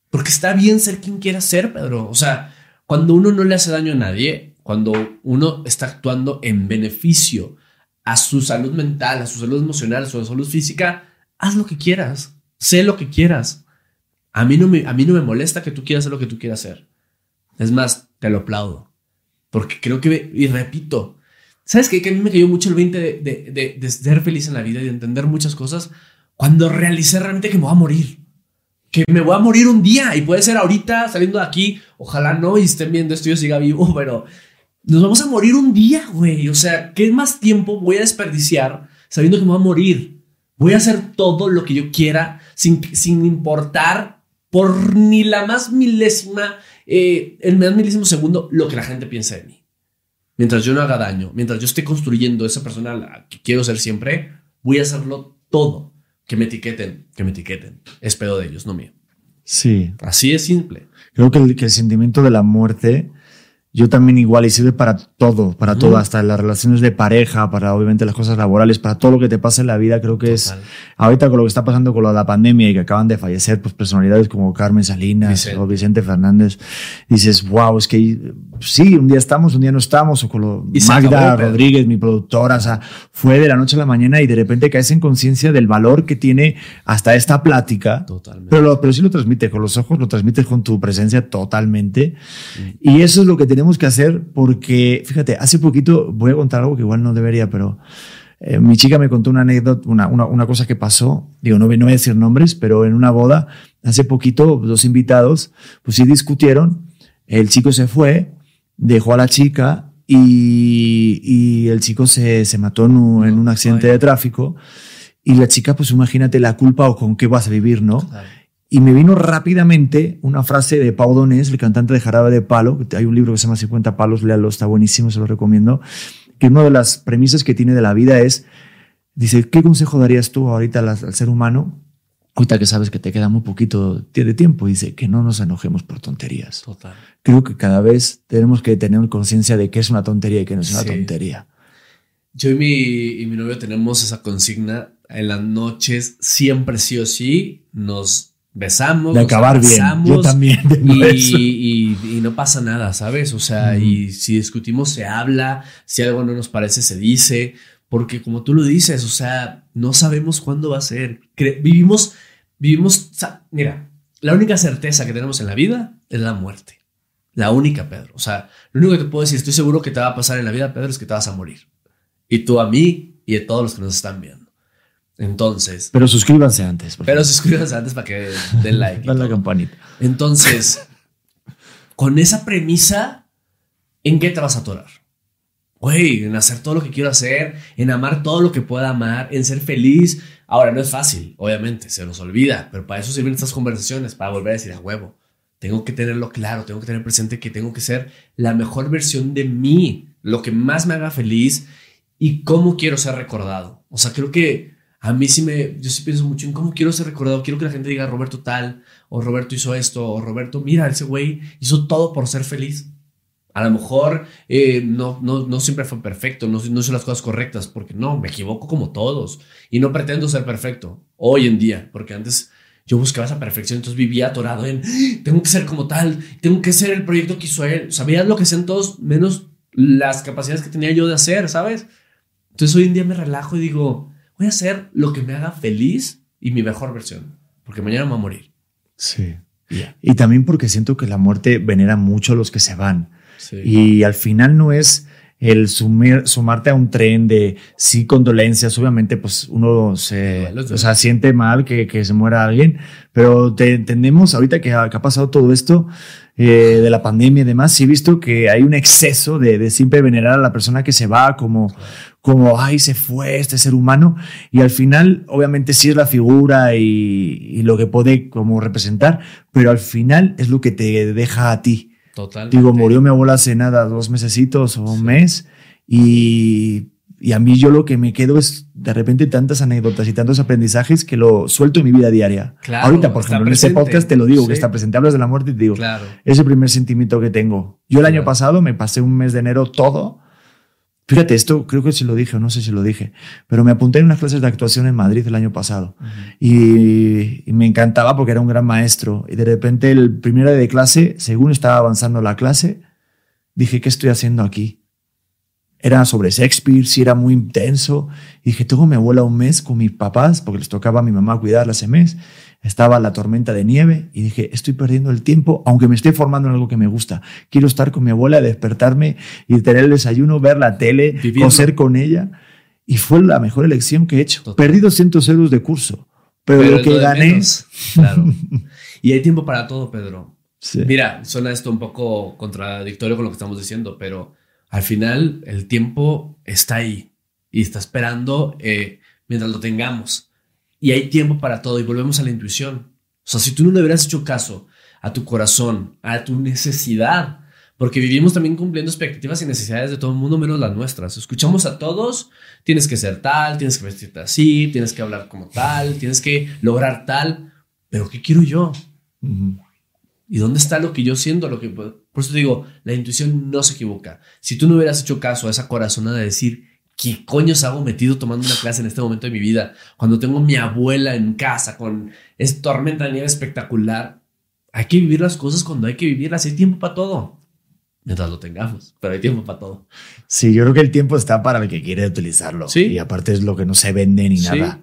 Porque está bien ser quien quiera ser, Pedro. O sea, cuando uno no le hace daño a nadie, cuando uno está actuando en beneficio a su salud mental, a su salud emocional, a su salud física, haz lo que quieras, sé lo que quieras. A mí no me, a mí no me molesta que tú quieras hacer lo que tú quieras hacer. Es más, te lo aplaudo. Porque creo que, y repito, ¿sabes qué? Que a mí me cayó mucho el 20 de, de, ser feliz en la vida y de entender muchas cosas cuando realicé realmente que me voy a morir que me voy a morir un día y puede ser ahorita saliendo de aquí, ojalá no y estén viendo esto y yo siga vivo, pero nos vamos a morir un día, güey. O sea, ¿qué más tiempo voy a desperdiciar sabiendo que me voy a morir? Voy a hacer todo lo que yo quiera sin, sin importar por ni la más milésima, eh, el más milésimo segundo lo que la gente piensa de mí. Mientras yo no haga daño, mientras yo esté construyendo esa persona la que quiero ser siempre, voy a hacerlo todo. Que me etiqueten, que me etiqueten. Es pedo de ellos, no mío. Sí. Así es simple. Creo que el, que el sentimiento de la muerte, yo también igual, y sirve para todo, para todo, hasta las relaciones de pareja, para obviamente las cosas laborales, para todo lo que te pasa en la vida, creo que es, Total. ahorita con lo que está pasando con la pandemia y que acaban de fallecer, pues personalidades como Carmen Salinas Vicente. o Vicente Fernández, dices, wow, es que sí, un día estamos, un día no estamos, o con lo, Magda acabó. Rodríguez, mi productora, o sea, fue de la noche a la mañana y de repente caes en conciencia del valor que tiene hasta esta plática. Totalmente. Pero, lo- pero sí lo transmite con los ojos, lo transmites con tu presencia totalmente. Y eso es lo que tenemos que hacer porque, fíjate, hace poquito voy a contar algo que igual no debería, pero eh, mi chica me contó una anécdota, una, una, una cosa que pasó. Digo, no, voy- no voy a decir nombres, pero en una boda, hace poquito, dos invitados, pues sí discutieron. El chico se fue, dejó a la chica y, y el chico se, se mató en un, en un accidente de tráfico. Y la chica, pues imagínate la culpa o con qué vas a vivir, ¿no? Claro. Y me vino rápidamente una frase de Pau Donés, el cantante de Jarabe de Palo. Hay un libro que se llama 50 palos, léalo, está buenísimo, se lo recomiendo. Que una de las premisas que tiene de la vida es, dice, ¿qué consejo darías tú ahorita al, al ser humano? Ahorita que sabes que te queda muy poquito de tiempo, dice, que no nos enojemos por tonterías. Total. Creo que cada vez tenemos que tener conciencia de que es una tontería y que no es una Sí. tontería. Yo y mi, y mi novio tenemos esa consigna. En las noches, siempre sí o sí, nos besamos. De acabar bien. Yo también Y, eso. y- y no pasa nada, ¿sabes? O sea, y si discutimos, se habla. Si algo no nos parece, se dice. Porque como tú lo dices, o sea, no sabemos cuándo va a ser. Cre- vivimos, vivimos, mira, la única certeza que tenemos en la vida es la muerte. La única, Pedro. O sea, lo único que te puedo decir, estoy seguro que te va a pasar en la vida, Pedro, es que te vas a morir. Y tú a mí y a todos los que nos están viendo. Entonces, Pero suscríbanse antes. por pero suscríbanse antes para que den like. Dale la campanita. Entonces, con esa premisa, ¿en qué te vas a atorar? Güey, en hacer todo lo que quiero hacer, en amar todo lo que pueda amar, en ser feliz. Ahora, no es fácil, obviamente, se nos olvida, pero para eso sirven estas conversaciones, para volver a decir a huevo. Tengo que tenerlo claro, tengo que tener presente que tengo que ser la mejor versión de mí, lo que más me haga feliz y cómo quiero ser recordado. O sea, creo que a mí sí me, yo sí pienso mucho en cómo quiero ser recordado. Quiero que la gente diga Roberto tal, o Roberto hizo esto, o Roberto, mira, ese güey hizo todo por ser feliz. A lo mejor eh, no, no, no siempre fue perfecto, no, no hice las cosas correctas, porque no, me equivoco como todos y no pretendo ser perfecto hoy en día, porque antes yo buscaba esa perfección, entonces vivía atorado en tengo que ser como tal, tengo que ser el proyecto que hizo él. Sabía lo que hacían todos, menos las capacidades que tenía yo de hacer, ¿sabes? Entonces hoy en día me relajo y digo, voy a hacer lo que me haga feliz y mi mejor versión, porque mañana me voy a morir. Sí. Y también porque siento que la muerte venera mucho a los que se van. Y al final no es el sumarte a un tren de sí condolencias, obviamente pues uno se o sea, siente mal que, que, se muera alguien, pero te entendemos ahorita que ha, pasado todo esto eh, de la pandemia y demás, sí he visto que hay un exceso de, de, siempre venerar a la persona que se va como, como, ay, se fue este ser humano, y al final obviamente sí es la figura y, y lo que puede como representar, pero al final es lo que te deja a ti. Digo, murió mi abuela hace nada, dos mesecitos o un mes. Y, y, a mí yo lo que me quedo es de repente tantas anécdotas y tantos aprendizajes que lo suelto en mi vida diaria. Ahorita, por ejemplo, en este podcast te lo digo, que está presente. Hablas de la muerte y te digo, claro. es el primer sentimiento que tengo. Yo el año pasado me pasé un mes de enero todo Fíjate, esto creo que si lo dije o no sé si lo dije, pero me apunté en unas clases de actuación en Madrid el año pasado y, me encantaba porque era un gran maestro. Y de repente, el primer día de clase, según estaba avanzando la clase, dije, ¿qué estoy haciendo aquí? Era sobre Shakespeare, sí era muy intenso. Y dije, tengo mi abuela un mes con mis papás, porque les tocaba a mi mamá cuidarla ese mes estaba la tormenta de nieve y dije, estoy perdiendo el tiempo, aunque me esté formando en algo que me gusta. Quiero estar con mi abuela, despertarme y tener el desayuno, ver la tele, coser con ella. Y fue la mejor elección que he hecho. Perdí 200 euros de curso, pero, lo que gané... claro. y hay tiempo para todo, Pedro. Mira, suena esto un poco contradictorio con lo que estamos diciendo, pero al final el tiempo está ahí y está esperando eh, mientras lo tengamos y hay tiempo para todo y volvemos a la intuición. O sea, si tú no le hubieras hecho caso a tu corazón, a tu necesidad, porque vivimos también cumpliendo expectativas y necesidades de todo el mundo menos las nuestras. Escuchamos a todos, tienes que ser tal, tienes que vestirte así, tienes que hablar como tal, tienes que lograr tal, pero ¿qué quiero yo? ¿Y dónde está lo que yo siento? Lo que, por eso digo, la intuición no se equivoca. Si tú no hubieras hecho caso a esa corazonada de decir, ¿qué coños hago metido tomando una clase en este momento de mi vida? Cuando tengo mi abuela en casa con esta tormenta de nieve espectacular. Hay que vivir las cosas cuando hay que vivirlas. Hay tiempo para todo. Mientras lo tengamos, pero hay tiempo para todo. Sí, yo creo que el tiempo está para el que quiere utilizarlo. Sí. Y aparte es lo que no se vende ni nada.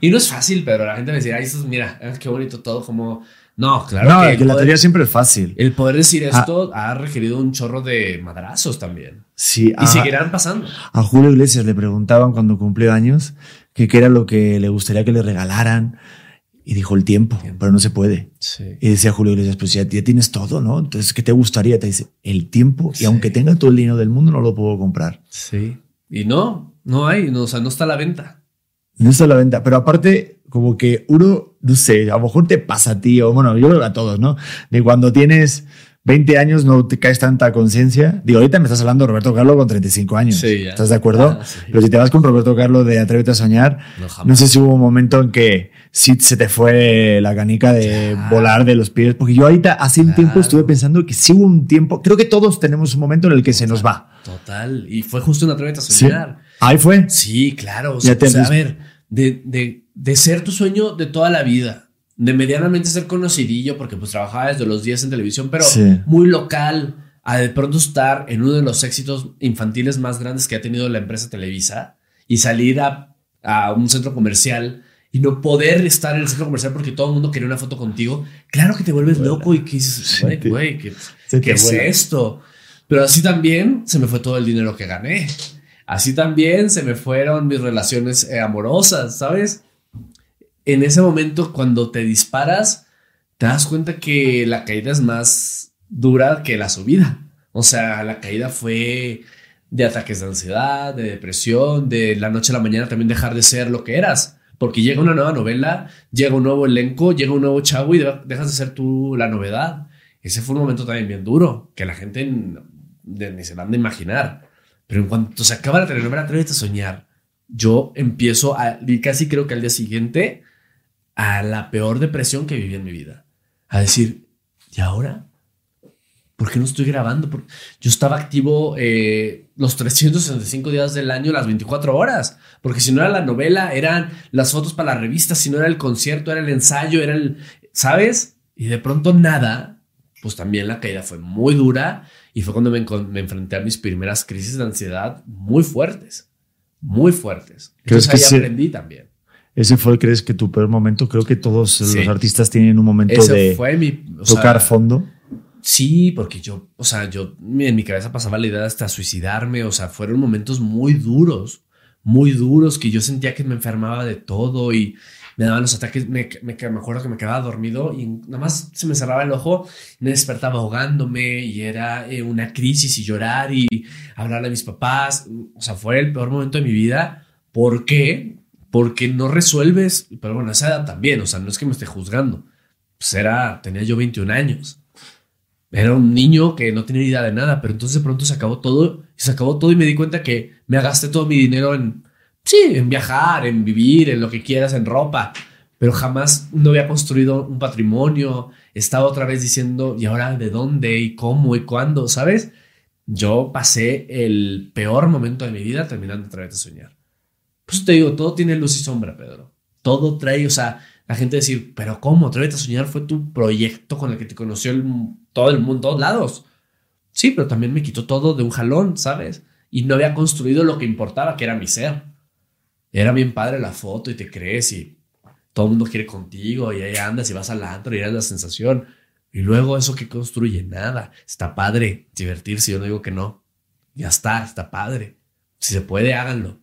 Y no es fácil, pero la gente me dice, ay, eso mira, ah, qué bonito todo, como no, claro. No, que, la teoría siempre es fácil. El poder decir ah. esto ha requerido un chorro de madrazos también. Sí. Y seguirán pasando. A Julio Iglesias le preguntaban cuando cumplió años que qué era lo que le gustaría que le regalaran. Y dijo el tiempo, pero no se puede. Sí. Y decía Julio Iglesias, pues ya, tienes todo, ¿no? Entonces, ¿qué te gustaría? Te dice, el tiempo. Y aunque tenga todo el dinero del mundo, no lo puedo comprar. Sí. Y no, no hay, no, o sea, no está a la venta. No está a la venta. Pero aparte, como que uno, no sé, a lo mejor te pasa a ti, o bueno, yo creo que a todos, ¿no? De cuando tienes 20 años no te caes tanta conciencia. Digo, ahorita me estás hablando de Roberto Carlos con 35 años. Sí, ¿Estás de acuerdo? Ah, Pero si te vas con Roberto Carlos de Atrévete a soñar, no, sé si hubo un momento en que sí se te fue la canica de volar de los pies. Porque yo ahorita hace un tiempo estuve pensando que sí hubo un tiempo, creo que todos tenemos un momento en el que se nos va. Total. Y fue justo en Atrévete a soñar. Ahí fue. Sí, claro. O sea, a ver, de, de de ser tu sueño de toda la vida, de medianamente ser conocidillo, porque pues trabajaba desde los 10 en televisión, pero muy local, a de pronto estar en uno de los éxitos infantiles más grandes que ha tenido la empresa Televisa y salir a, a un centro comercial y no poder estar en el centro comercial porque todo el mundo quería una foto contigo, claro que te vuelves loco y que dices, güey, ¿qué, es esto? Pero así también se me fue todo el dinero que gané. Así también se me fueron mis relaciones eh, amorosas, ¿sabes? en ese momento cuando te disparas, te das cuenta que la caída es más dura que la subida. O sea, la caída fue de ataques de ansiedad, de depresión, de la noche a la mañana también dejar de ser lo que eras. Porque llega una nueva novela, llega un nuevo elenco, llega un nuevo chavo y dejas de ser tú la novedad. Ese fue un momento también bien duro, que la gente ni se van a imaginar. Pero en cuanto se acaba la telenovela, atrévete a soñar. Yo empiezo a, y casi creo que al día siguiente, a la peor depresión que viví en mi vida. A decir, ¿y ahora? ¿Por qué no estoy grabando? Yo estaba activo eh, los 365 días del año, las 24 horas. Porque si no era la novela, eran las fotos para la revista, si no era el concierto, era el ensayo, era el... ¿Sabes? Y de pronto nada, pues también la caída fue muy dura y fue cuando me, me enfrenté a mis primeras crisis de ansiedad muy fuertes. Muy fuertes. Entonces ahí aprendí también. Ese fue, ¿crees que tu peor momento? Creo que todos los artistas tienen un momento de fue mi, tocar fondo. Sí, porque yo, o sea, yo en mi cabeza pasaba la idea de hasta suicidarme, o sea, fueron momentos muy duros, muy duros, que yo sentía que me enfermaba de todo y me daban los ataques, me, me, me acuerdo que me quedaba dormido y nada más se me cerraba el ojo, me despertaba ahogándome y era eh, una crisis y llorar y hablarle a mis papás, o sea, fue el peor momento de mi vida. ¿Por qué? Porque no resuelves, pero bueno, esa edad también, o sea, no es que me esté juzgando, pues era, tenía yo 21 años era un niño que no tenía idea de nada, pero entonces de pronto se acabó todo, y se acabó todo y me di cuenta que me gasté todo mi dinero en, sí, en viajar, en vivir, en lo que quieras, en ropa, pero jamás no había construido un patrimonio, estaba otra vez diciendo, ¿y ahora de dónde y cómo y cuándo? ¿Sabes? Yo pasé el peor momento de mi vida terminando otra vez de soñar. Pues te digo, todo tiene luz y sombra, Pedro. Todo trae, o sea, la gente decir, pero ¿cómo? Atrévete a soñar fue tu proyecto con el que te conoció todo el mundo, todos lados. Sí, pero también me quitó todo de un jalón, ¿sabes? Y no había construido lo que importaba, que era mi ser. Era bien padre la foto y te crees y todo el mundo quiere contigo y ahí andas y vas al antro y eres la sensación. Y luego eso que construye, nada. Está padre divertirse, yo no digo que no. Ya está, está padre. Si se puede, háganlo.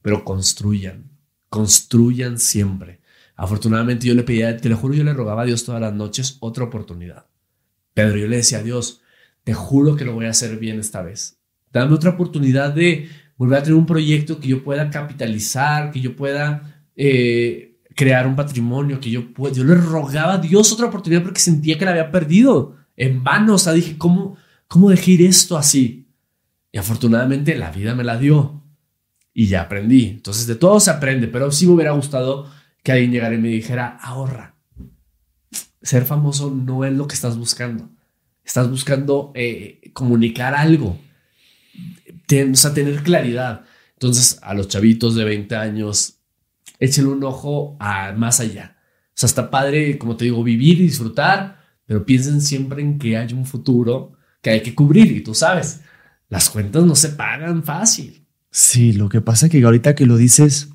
Pero construyan, construyan siempre. Afortunadamente yo le pedía, te lo juro, yo le rogaba a Dios todas las noches otra oportunidad. Pedro, yo le decía a Dios, te juro que lo voy a hacer bien esta vez. Dame otra oportunidad de volver a tener un proyecto que yo pueda capitalizar, que yo pueda eh, crear un patrimonio, que yo pueda... Yo le rogaba a Dios otra oportunidad porque sentía que la había perdido en vano. O sea, dije, ¿cómo, cómo esto así? Y afortunadamente la vida me la dio y ya aprendí. Entonces de todo se aprende, pero sí me hubiera gustado que alguien llegara y me dijera, ahorra. Ser famoso no es lo que estás buscando. Estás buscando eh, comunicar algo, o sea, tener claridad. Entonces, a los chavitos de 20 años, échenle un ojo a más allá. O sea, está padre, como te digo, vivir y disfrutar, pero piensen siempre en que hay un futuro que hay que cubrir. Y tú sabes, las cuentas no se pagan fácil. Sí, lo que pasa es que ahorita que lo dices,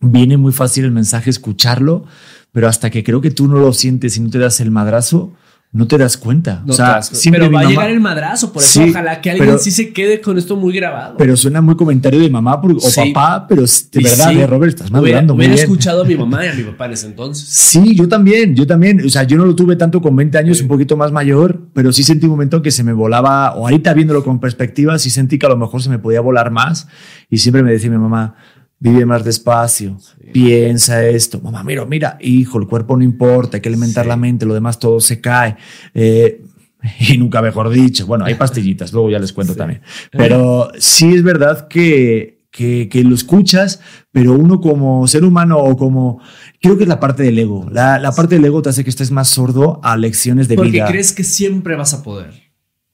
viene muy fácil el mensaje escucharlo, pero hasta que creo que tú no lo sientes y no te das el madrazo, no te das cuenta. o sea, pero va a llegar el madrazo, por eso ojalá que alguien sí se quede con esto muy grabado. Pero suena muy comentario de mamá o papá, pero de verdad, de Robert, estás madurando hubiera, escuchado a mi mamá y a mi papá en ese entonces. Sí, yo también, yo también. O sea, yo no lo tuve tanto con 20 años, un poquito más mayor, pero sí sentí un momento que se me volaba, o ahorita viéndolo con perspectiva, sí sentí que a lo mejor se me podía volar más. Y siempre me decía mi mamá, vive más despacio, piensa esto, mamá, mira, mira, hijo, el cuerpo no importa, hay que alimentar la mente, lo demás todo se cae. Eh, y nunca mejor dicho, bueno, hay pastillitas, luego ya les cuento también. Pero sí es verdad que, que, que, lo escuchas, pero uno como ser humano o como... Creo que es la parte del ego. La, la parte del ego te hace que estés más sordo a lecciones de vida. Porque crees que siempre vas a poder.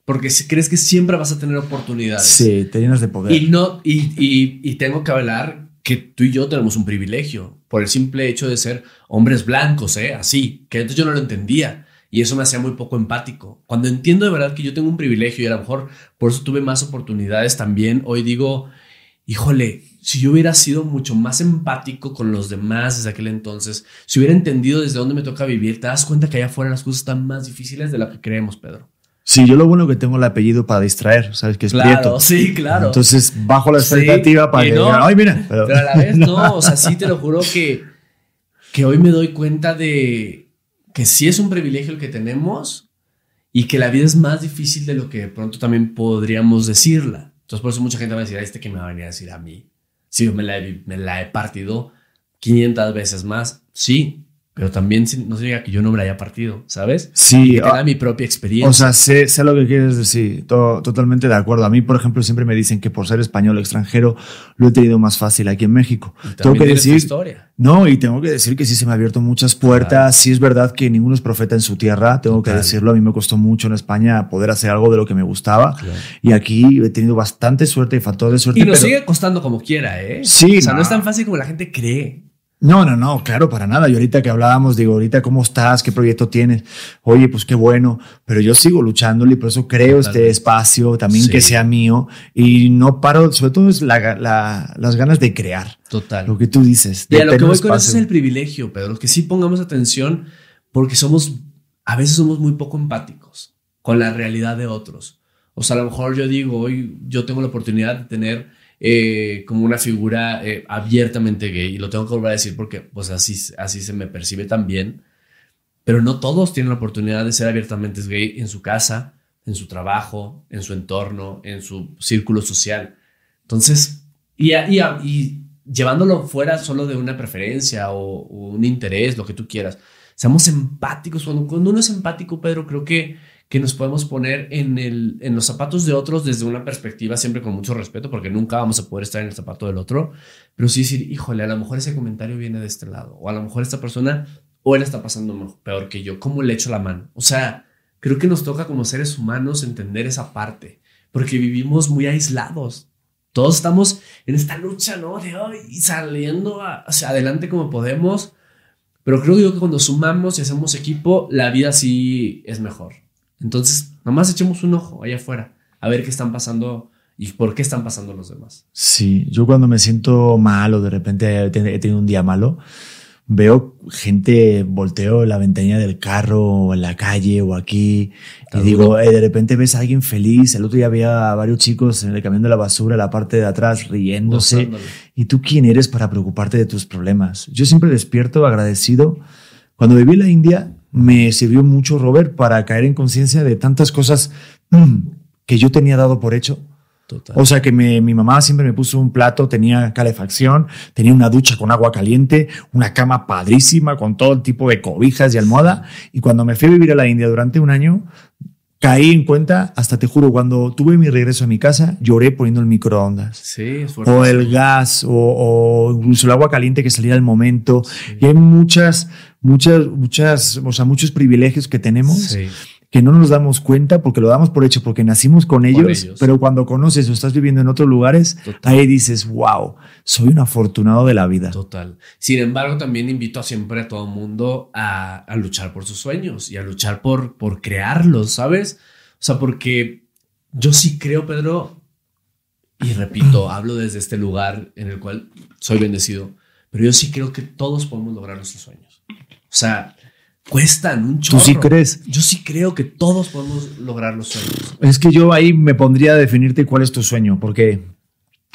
Porque crees que siempre vas a tener oportunidades. Sí, te llenas de poder. Y, no, y, y, y tengo que hablar que tú y yo tenemos un privilegio por el simple hecho de ser hombres blancos, ¿eh? Así, que entonces yo no lo entendía y eso me hacía muy poco empático. Cuando entiendo de verdad que yo tengo un privilegio y a lo mejor por eso tuve más oportunidades también, hoy digo, híjole, si yo hubiera sido mucho más empático con los demás desde aquel entonces, si hubiera entendido desde dónde me toca vivir, te das cuenta que allá afuera las cosas están más difíciles de lo que creemos, Pedro. Sí, yo lo bueno que tengo el apellido para distraer, ¿sabes? Que es claro, Sí, claro. Entonces bajo la expectativa para que no, ay, mira. Pero, a la vez no, o sea, sí te lo juro que, que hoy me doy cuenta de que sí es un privilegio el que tenemos y que la vida es más difícil de lo que de pronto también podríamos decirla. Entonces por eso mucha gente va a decir, a este que me va a venir a decir a mí. Sí, me la he, me la he partido 500 veces más. Sí, pero también no significa que yo no me la haya partido, ¿sabes? Sí. que tenga mi propia experiencia. O sea, sé, sé lo que quieres decir, totalmente de acuerdo. A mí, por ejemplo, siempre me dicen que por ser español extranjero lo he tenido más fácil aquí en México. Tengo que decir, historia. no, y tengo que decir que sí se me ha abierto muchas puertas. Sí es verdad que ninguno es profeta en su tierra, tengo que decirlo. A mí me costó mucho en España poder hacer algo de lo que me gustaba. Y aquí he tenido bastante suerte y factor de suerte. Y nos sigue costando como quiera, ¿eh? Sí. O sea, no es tan fácil como la gente cree. No, no, no, claro, para nada. Y ahorita que hablábamos, digo, ahorita cómo estás, qué proyecto tienes. Oye, pues qué bueno, pero yo sigo luchándole y por eso creo este espacio también que sea mío y no paro, sobre todo es la, las ganas de crear. Total. Lo que tú dices. Y a lo que voy con eso es el privilegio, Pedro, que sí pongamos atención porque somos, a veces somos muy poco empáticos con la realidad de otros. O sea, a lo mejor yo digo, hoy yo tengo la oportunidad de tener eh, como una figura eh, abiertamente gay, y lo tengo que volver a decir porque pues así, así se me percibe también, pero no todos tienen la oportunidad de ser abiertamente gay en su casa, en su trabajo, en su entorno, en su círculo social. Entonces, y, y, llevándolo fuera solo de una preferencia o, un interés, lo que tú quieras, seamos empáticos. Cuando uno es empático, Pedro, creo que que nos podemos poner en, el, en los zapatos de otros desde una perspectiva siempre con mucho respeto, porque nunca vamos a poder estar en el zapato del otro, pero sí decir, híjole, a lo mejor ese comentario viene de este lado, o a lo mejor esta persona, o él está pasando peor que yo, ¿cómo le echo la mano? O sea, creo que nos toca como seres humanos entender esa parte, porque vivimos muy aislados. Todos estamos en esta lucha, ¿no? De hoy saliendo hacia adelante como podemos, pero creo yo que cuando sumamos y hacemos equipo, la vida sí es mejor. Entonces, nomás echemos un ojo allá afuera a ver qué están pasando y por qué están pasando los demás. Sí, yo cuando me siento mal o de repente he tenido un día malo, veo gente, volteo la ventanilla del carro o en la calle o aquí y digo, eh, de repente ves a alguien feliz. El otro día había varios chicos en el camión de la basura, la parte de atrás, riéndose. ¿Y tú quién eres para preocuparte de tus problemas? Yo siempre despierto agradecido. Cuando viví en la India, me sirvió mucho, Robert, para caer en conciencia de tantas cosas mm, que yo tenía dado por hecho. O sea que mi mamá siempre me puso un plato, tenía calefacción, tenía una ducha con agua caliente, una cama padrísima con todo tipo de cobijas y almohada. Y cuando me fui a vivir a la India durante un año, caí en cuenta, hasta te juro, cuando tuve mi regreso a mi casa, lloré poniendo el microondas. Sí, O el gas, o, incluso el agua caliente que salía al momento. Y hay muchas, muchas, muchas, o sea, muchos privilegios que tenemos. que no nos damos cuenta porque lo damos por hecho, porque nacimos con ellos, pero cuando conoces o estás viviendo en otros lugares, ahí dices, wow, soy un afortunado de la vida. Total. Sin embargo, también invito a siempre a todo el mundo a, a, luchar por sus sueños y a luchar por, por crearlos, ¿sabes? O sea, porque yo sí creo, Pedro, y repito, hablo desde este lugar en el cual soy bendecido, pero yo sí creo que todos podemos lograr nuestros sueños. O sea, cuestan un chorro. ¿Tú sí crees? Yo sí creo que todos podemos lograr los sueños. Es que yo ahí me pondría a definirte cuál es tu sueño, porque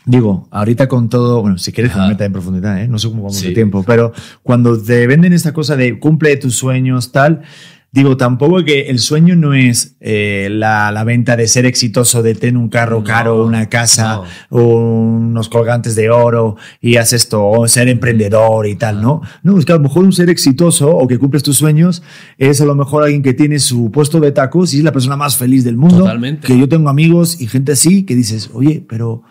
digo, ahorita con todo, bueno, si quieres meta en profundidad, ¿eh? no sé cómo vamos de tiempo, pero cuando te venden esta cosa de cumple tus sueños, tal, Digo, tampoco que el sueño no es eh, la, la, venta de ser exitoso, de tener un carro caro, una casa, unos colgantes de oro y haces esto, o ser emprendedor y tal, ¿no? No, es que a lo mejor un ser exitoso o que cumples tus sueños es a lo mejor alguien que tiene su puesto de tacos y es la persona más feliz del mundo. Totalmente. Que yo tengo amigos y gente así que dices, oye, pero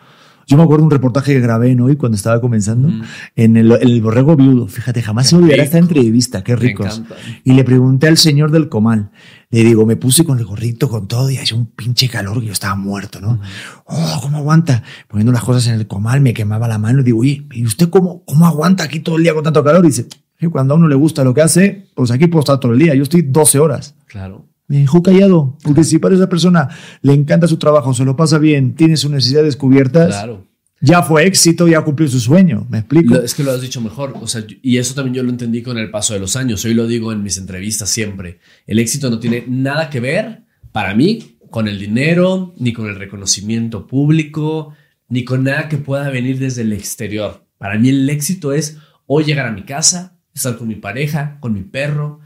yo me acuerdo un reportaje que grabé en hoy cuando estaba comenzando en, el, borrego viudo. Fíjate, jamás se me olvidará esta entrevista, qué ricos. Y le pregunté al señor del comal. Le digo, me puse con el gorrito, con todo, y hacía un pinche calor que yo estaba muerto, ¿no? Oh, ¿cómo aguanta? Poniendo las cosas en el comal, me quemaba la mano y digo, oye, ¿y usted cómo, cómo aguanta aquí todo el día con tanto calor? Y dice, cuando a uno le gusta lo que hace, pues aquí puedo estar todo el día. Yo estoy 12 horas. Claro. Me dejó callado, porque si para esa persona le encanta su trabajo, se lo pasa bien, tiene sus necesidades cubiertas, claro. ya fue éxito, ya cumplió su sueño. ¿Me explico? es que lo has dicho mejor. O sea, y eso también yo lo entendí con el paso de los años. Hoy lo digo en mis entrevistas siempre. El éxito no tiene nada que ver, para mí, con el dinero, ni con el reconocimiento público, ni con nada que pueda venir desde el exterior. Para mí el éxito es hoy llegar a mi casa, estar con mi pareja, con mi perro,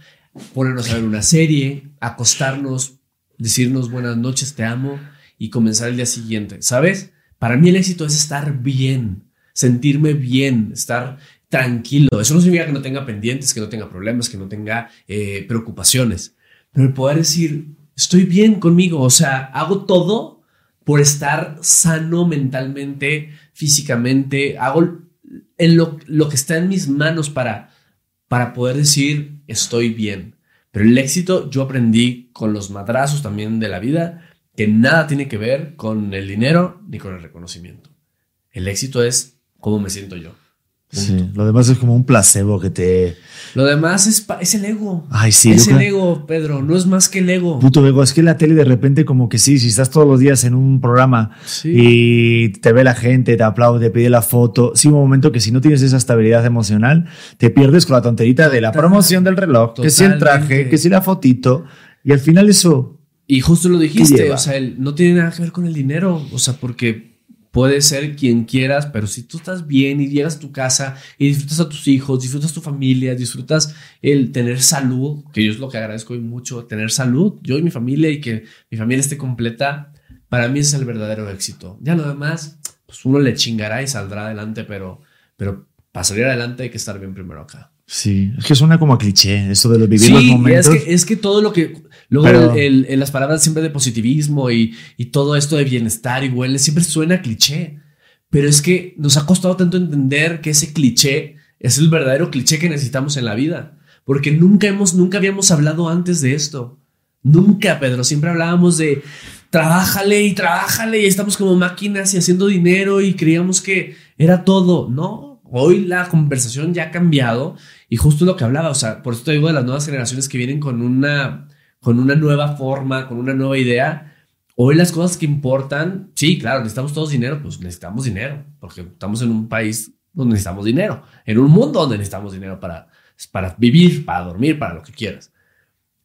ponernos a ver una serie, acostarnos decirnos buenas noches, te amo y comenzar el día siguiente, ¿sabes? Para mí el éxito es estar bien, sentirme bien, estar tranquilo. Eso no significa que no tenga pendientes, que no tenga problemas, que no tenga eh, preocupaciones, pero el poder decir, estoy bien conmigo, o sea, hago todo por estar sano mentalmente, físicamente, hago en lo, lo que está en mis manos para, para poder decir, estoy bien. Pero el éxito yo aprendí con los madrazos también de la vida que nada tiene que ver con el dinero ni con el reconocimiento. El éxito es cómo me siento yo. Sí, lo demás es como un placebo que te. Lo demás es, es el ego. Ay, sí. Es el ego, Pedro. No es más que el ego. Puto ego. Es que la tele de repente, como que sí, si estás todos los días en un programa y te ve la gente, te aplaude, te pide la foto. Sí, un momento que si no tienes esa estabilidad emocional, te pierdes con la tonterita de la promoción del reloj, que si el traje, que si la fotito. Y al final eso. Y justo lo dijiste, o sea, no tiene nada que ver con el dinero. O sea, porque Puede ser quien quieras, pero si tú estás bien y llegas a tu casa y disfrutas a tus hijos, disfrutas tu familia, disfrutas el tener salud, que yo es lo que agradezco mucho, tener salud, yo y mi familia y que mi familia esté completa, para mí es el verdadero éxito. Ya lo demás, pues uno le chingará y saldrá adelante, pero, pero para salir adelante hay que estar bien primero acá. Sí, es que suena como a cliché, eso de los vivir los momentos. Es que, es que todo lo que. Luego, el, las palabras siempre de positivismo y, y, todo esto de bienestar y wellness siempre suena cliché. Pero es que nos ha costado tanto entender que ese cliché es el verdadero cliché que necesitamos en la vida. Porque nunca hemos, nunca habíamos hablado antes de esto. Nunca, Pedro. Siempre hablábamos de trabájale y trabájale y estamos como máquinas y haciendo dinero y creíamos que era todo. No, Hoy la conversación ya ha cambiado y justo lo que hablaba, o sea, por eso te digo de las nuevas generaciones que vienen con una, con una nueva forma, con una nueva idea. Hoy las cosas que importan, sí, claro, necesitamos todos dinero, pues necesitamos dinero, porque estamos en un país donde necesitamos dinero, en un mundo donde necesitamos dinero para, para vivir, para dormir, para lo que quieras.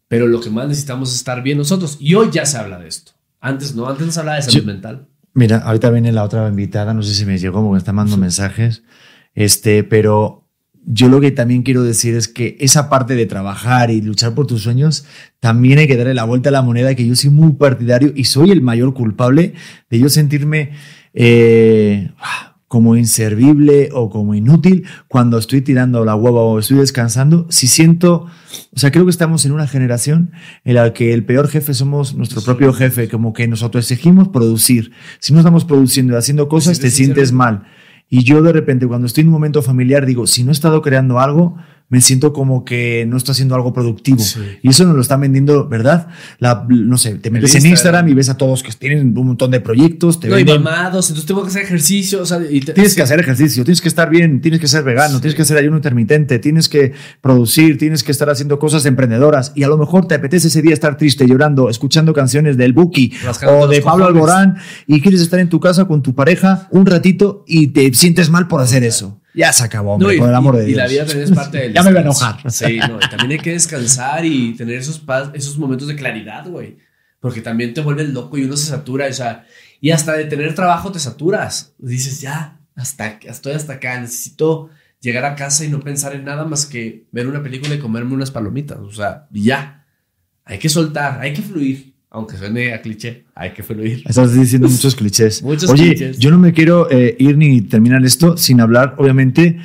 Pero lo que más necesitamos es estar bien nosotros. Y hoy ya se habla de esto. Antes no, antes no se hablaba de salud mental. Mira, ahorita viene la otra invitada, no sé si me llegó porque me está mandando mensajes. Este, pero yo lo que también quiero decir es que esa parte de trabajar y luchar por tus sueños, también hay que darle la vuelta a la moneda, que yo soy muy partidario y soy el mayor culpable de yo sentirme eh, como inservible o como inútil cuando estoy tirando la hueva o estoy descansando. Si siento, o sea, creo que estamos en una generación en la que el peor jefe somos nuestro propio jefe, como que nosotros exigimos producir. Si no estamos produciendo y haciendo cosas, te sientes mal. Y yo de repente cuando estoy en un momento familiar digo, si no he estado creando algo, me siento como que no estoy haciendo algo productivo. Y eso nos lo están vendiendo, ¿verdad? La, no sé, te metes en Instagram y ves a todos que tienen un montón de proyectos. Te no, y mamados, entonces tengo que hacer ejercicio. O sea, tienes que hacer ejercicio, tienes que estar bien, tienes que ser vegano, tienes que hacer ayuno intermitente, tienes que producir, tienes que estar haciendo cosas emprendedoras. Y a lo mejor te apetece ese día estar triste, llorando, escuchando canciones del Buki o de Pablo Alborán y quieres estar en tu casa con tu pareja un ratito y te sientes mal por hacer eso. Ya se acabó, hombre, por el amor de Dios. Y la vida también es parte del. ya me voy a enojar. Sí, no, y también hay que descansar y tener esos, esos momentos de claridad, güey. Porque también te vuelves loco y uno se satura, o sea, y hasta de tener trabajo te saturas. Dices, ya, hasta, estoy hasta acá, necesito llegar a casa y no pensar en nada más que ver una película y comerme unas palomitas, o sea, y ya. Hay que soltar, hay que fluir aunque suene a cliché, hay que fluir. Estás diciendo muchos clichés. muchos Oye, yo no me quiero eh, ir ni terminar esto sin hablar, obviamente,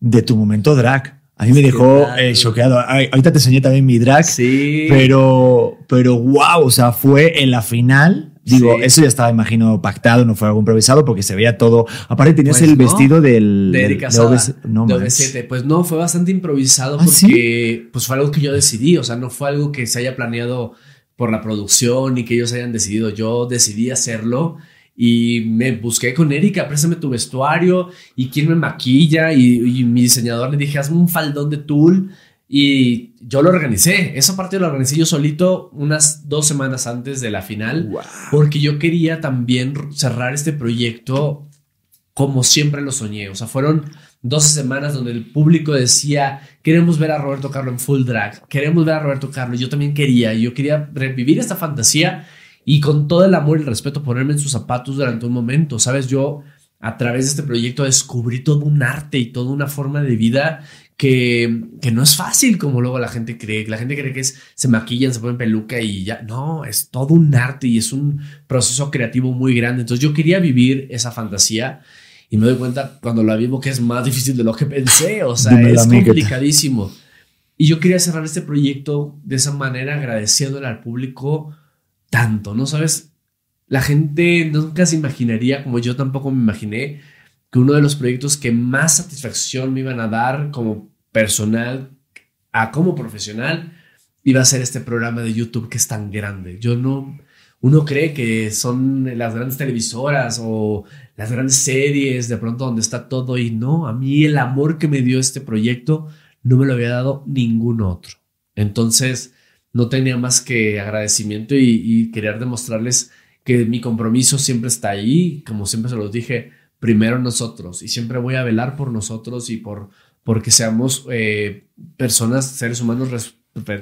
de tu momento drag. A mí me dejó eh, choqueado. ahorita te enseñé también mi drag. Sí. Pero, pero wow, o sea, fue en la final. Digo, eso ya estaba, imagino, pactado, no fue algo improvisado porque se veía todo. Aparte, tenías pues el vestido del. De Erika de, no, Pues no, fue bastante improvisado ¿Ah, porque pues fue algo que yo decidí. O sea, no fue algo que se haya planeado por la producción y que ellos hayan decidido. Yo decidí hacerlo y me busqué con Erika, préstame tu vestuario y quién me maquilla y, mi diseñador le dije, hazme un faldón de tul y yo lo organicé. Esa parte lo organicé yo solito unas dos semanas antes de la final porque yo quería también cerrar este proyecto como siempre lo soñé. O sea, fueron 12 semanas donde el público decía, queremos ver a Roberto Carlos en full drag, queremos ver a Roberto Carlos. Yo también quería, yo quería revivir esta fantasía y con todo el amor y el respeto ponerme en sus zapatos durante un momento. Sabes, yo a través de este proyecto descubrí todo un arte y toda una forma de vida que, que no es fácil como luego la gente cree. La gente cree que es, se maquillan, se ponen peluca y ya. No, es todo un arte y es un proceso creativo muy grande. Entonces yo quería vivir esa fantasía y me doy cuenta cuando la vivo que es más difícil de lo que pensé. O sea, Dímelo es complicadísimo. Y yo quería cerrar este proyecto de esa manera, agradeciéndole al público tanto, ¿no? Sabes, la gente nunca se imaginaría, como yo tampoco me imaginé, que uno de los proyectos que más satisfacción me iban a dar como personal a como profesional iba a ser este programa de YouTube que es tan grande. Yo no, uno cree que son las grandes televisoras o las grandes series, de pronto donde está todo y no, a mí el amor que me dio este proyecto no me lo había dado ningún otro. Entonces, no tenía más que agradecimiento y, querer demostrarles que mi compromiso siempre está ahí, como siempre se los dije, primero nosotros y siempre voy a velar por nosotros y por porque seamos eh, personas, seres humanos res-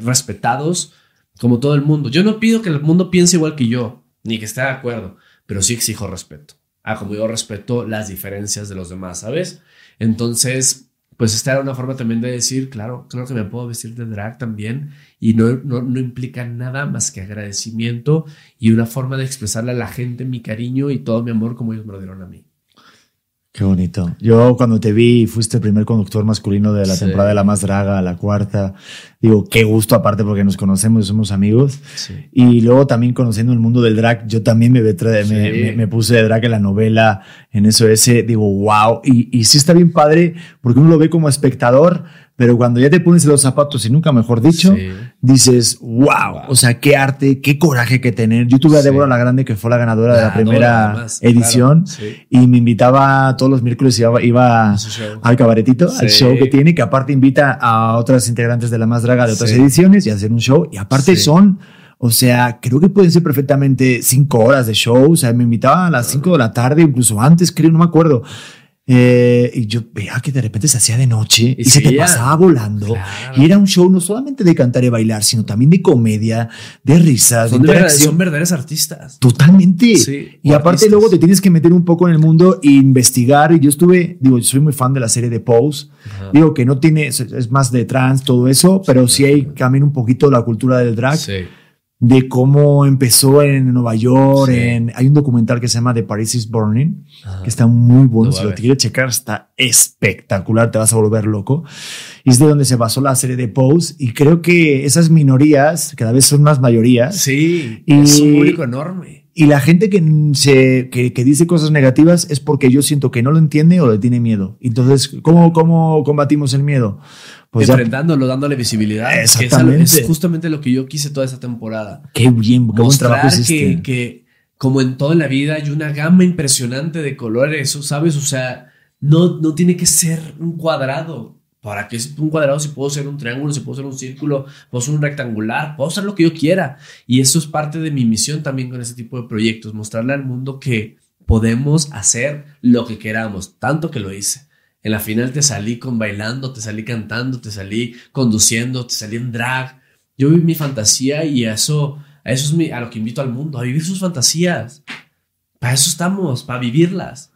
respetados como todo el mundo. Yo no pido que el mundo piense igual que yo, ni que esté de acuerdo, pero sí exijo respeto. Ah, como yo respeto las diferencias de los demás, ¿sabes? Entonces, pues esta era una forma también de decir, claro, claro que me puedo vestir de drag también y no, no, no implica nada más que agradecimiento y una forma de expresarle a la gente mi cariño y todo mi amor como ellos me lo dieron a mí. Qué bonito. Yo cuando te vi, fuiste el primer conductor masculino de la Sí. temporada de La Más Draga, la cuarta. Digo, qué gusto aparte porque nos conocemos y somos amigos. Sí. Y luego también conociendo el mundo del drag, yo también me, Sí. me, me- puse de drag en la novela, en SOS, digo, wow. Y, y sí está bien padre porque uno lo ve como espectador, pero cuando ya te pones los zapatos y nunca mejor dicho, Sí. dices, wow, Wow. o sea, qué arte, qué coraje que tener. Yo tuve a Sí. Débora la Grande, que fue la ganadora de la primera además, edición, claro, sí. y me invitaba todos los miércoles, iba, iba al cabaretito, al show que tiene, que aparte invita a otras integrantes de la más draga de otras ediciones y a hacer un show. Y aparte son, o sea, creo que pueden ser perfectamente cinco horas de show. O sea, me invitaba a las cinco de la tarde, incluso antes, creo, no me acuerdo. Eh, y yo veía que de repente se hacía de noche y, Y se te pasaba volando. Claro. Y era un show no solamente de cantar y bailar, sino también de comedia, de risas, de Son, de verdad- interacción. son verdaderos artistas. Totalmente. Sí, y aparte artistas. luego te tienes que meter un poco en el mundo e investigar. Y yo estuve, digo, yo soy muy fan de la serie de Pose. Digo que no tiene, es, es más de trans, todo eso, pero sí hay también un poquito la cultura del drag, Sí. De cómo empezó en Nueva York. Sí. En, hay un documental que se llama The Paris is Burning, Ajá. que está muy bueno. Si lo quieres checar, está espectacular, te vas a volver loco. Y es de donde se basó la serie de Pose. Y creo que esas minorías cada vez son más mayorías. Sí, Y- es un público enorme. Y la gente que, se, que, que dice cosas negativas es porque yo siento que no lo entiende o le tiene miedo. Entonces, ¿cómo, cómo combatimos el miedo? Pues ya, enfrentándolo, dándole visibilidad. Que es, Exactamente. es justamente lo que yo quise toda esta temporada. qué bien, qué buen trabajo hiciste. que, que, como en toda la vida, hay una gama impresionante de colores, ¿sabes? O sea, no, no tiene que ser un cuadrado. ¿Para qué es un cuadrado si puedo ser un triángulo, si puedo ser un círculo, puedo ser un rectangular, puedo ser lo que yo quiera? Y eso es parte de mi misión también con este tipo de proyectos, mostrarle al mundo que podemos hacer lo que queramos, tanto que lo hice. En la final te salí con bailando, te salí cantando, te salí conduciendo, te salí en drag. Yo viví mi fantasía y a eso, eso es a lo que invito al mundo, a vivir sus fantasías. Para eso estamos, para vivirlas.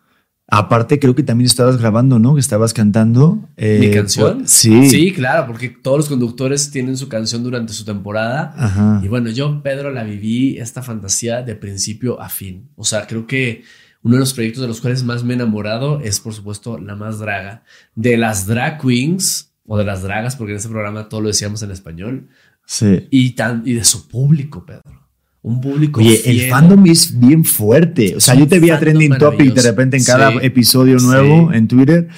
Aparte, creo que también estabas grabando, ¿no? Que estabas cantando. eh, ¿Mi canción? pues, Sí. Sí, claro, porque todos los conductores tienen su canción durante su temporada. Ajá. Y bueno, yo, Pedro, la viví esta fantasía de principio a fin. O sea, creo que uno de los proyectos de los cuales más me he enamorado es, por supuesto, La Más Draga. De las drag queens, o de las dragas, porque en este programa todo lo decíamos en español, Sí. y, tan, y de su público, Pedro. Un público Oye, fiel. el fandom es bien fuerte. O sea, yo te vi a Trending Topic de repente en cada Sí. episodio nuevo Sí. en Twitter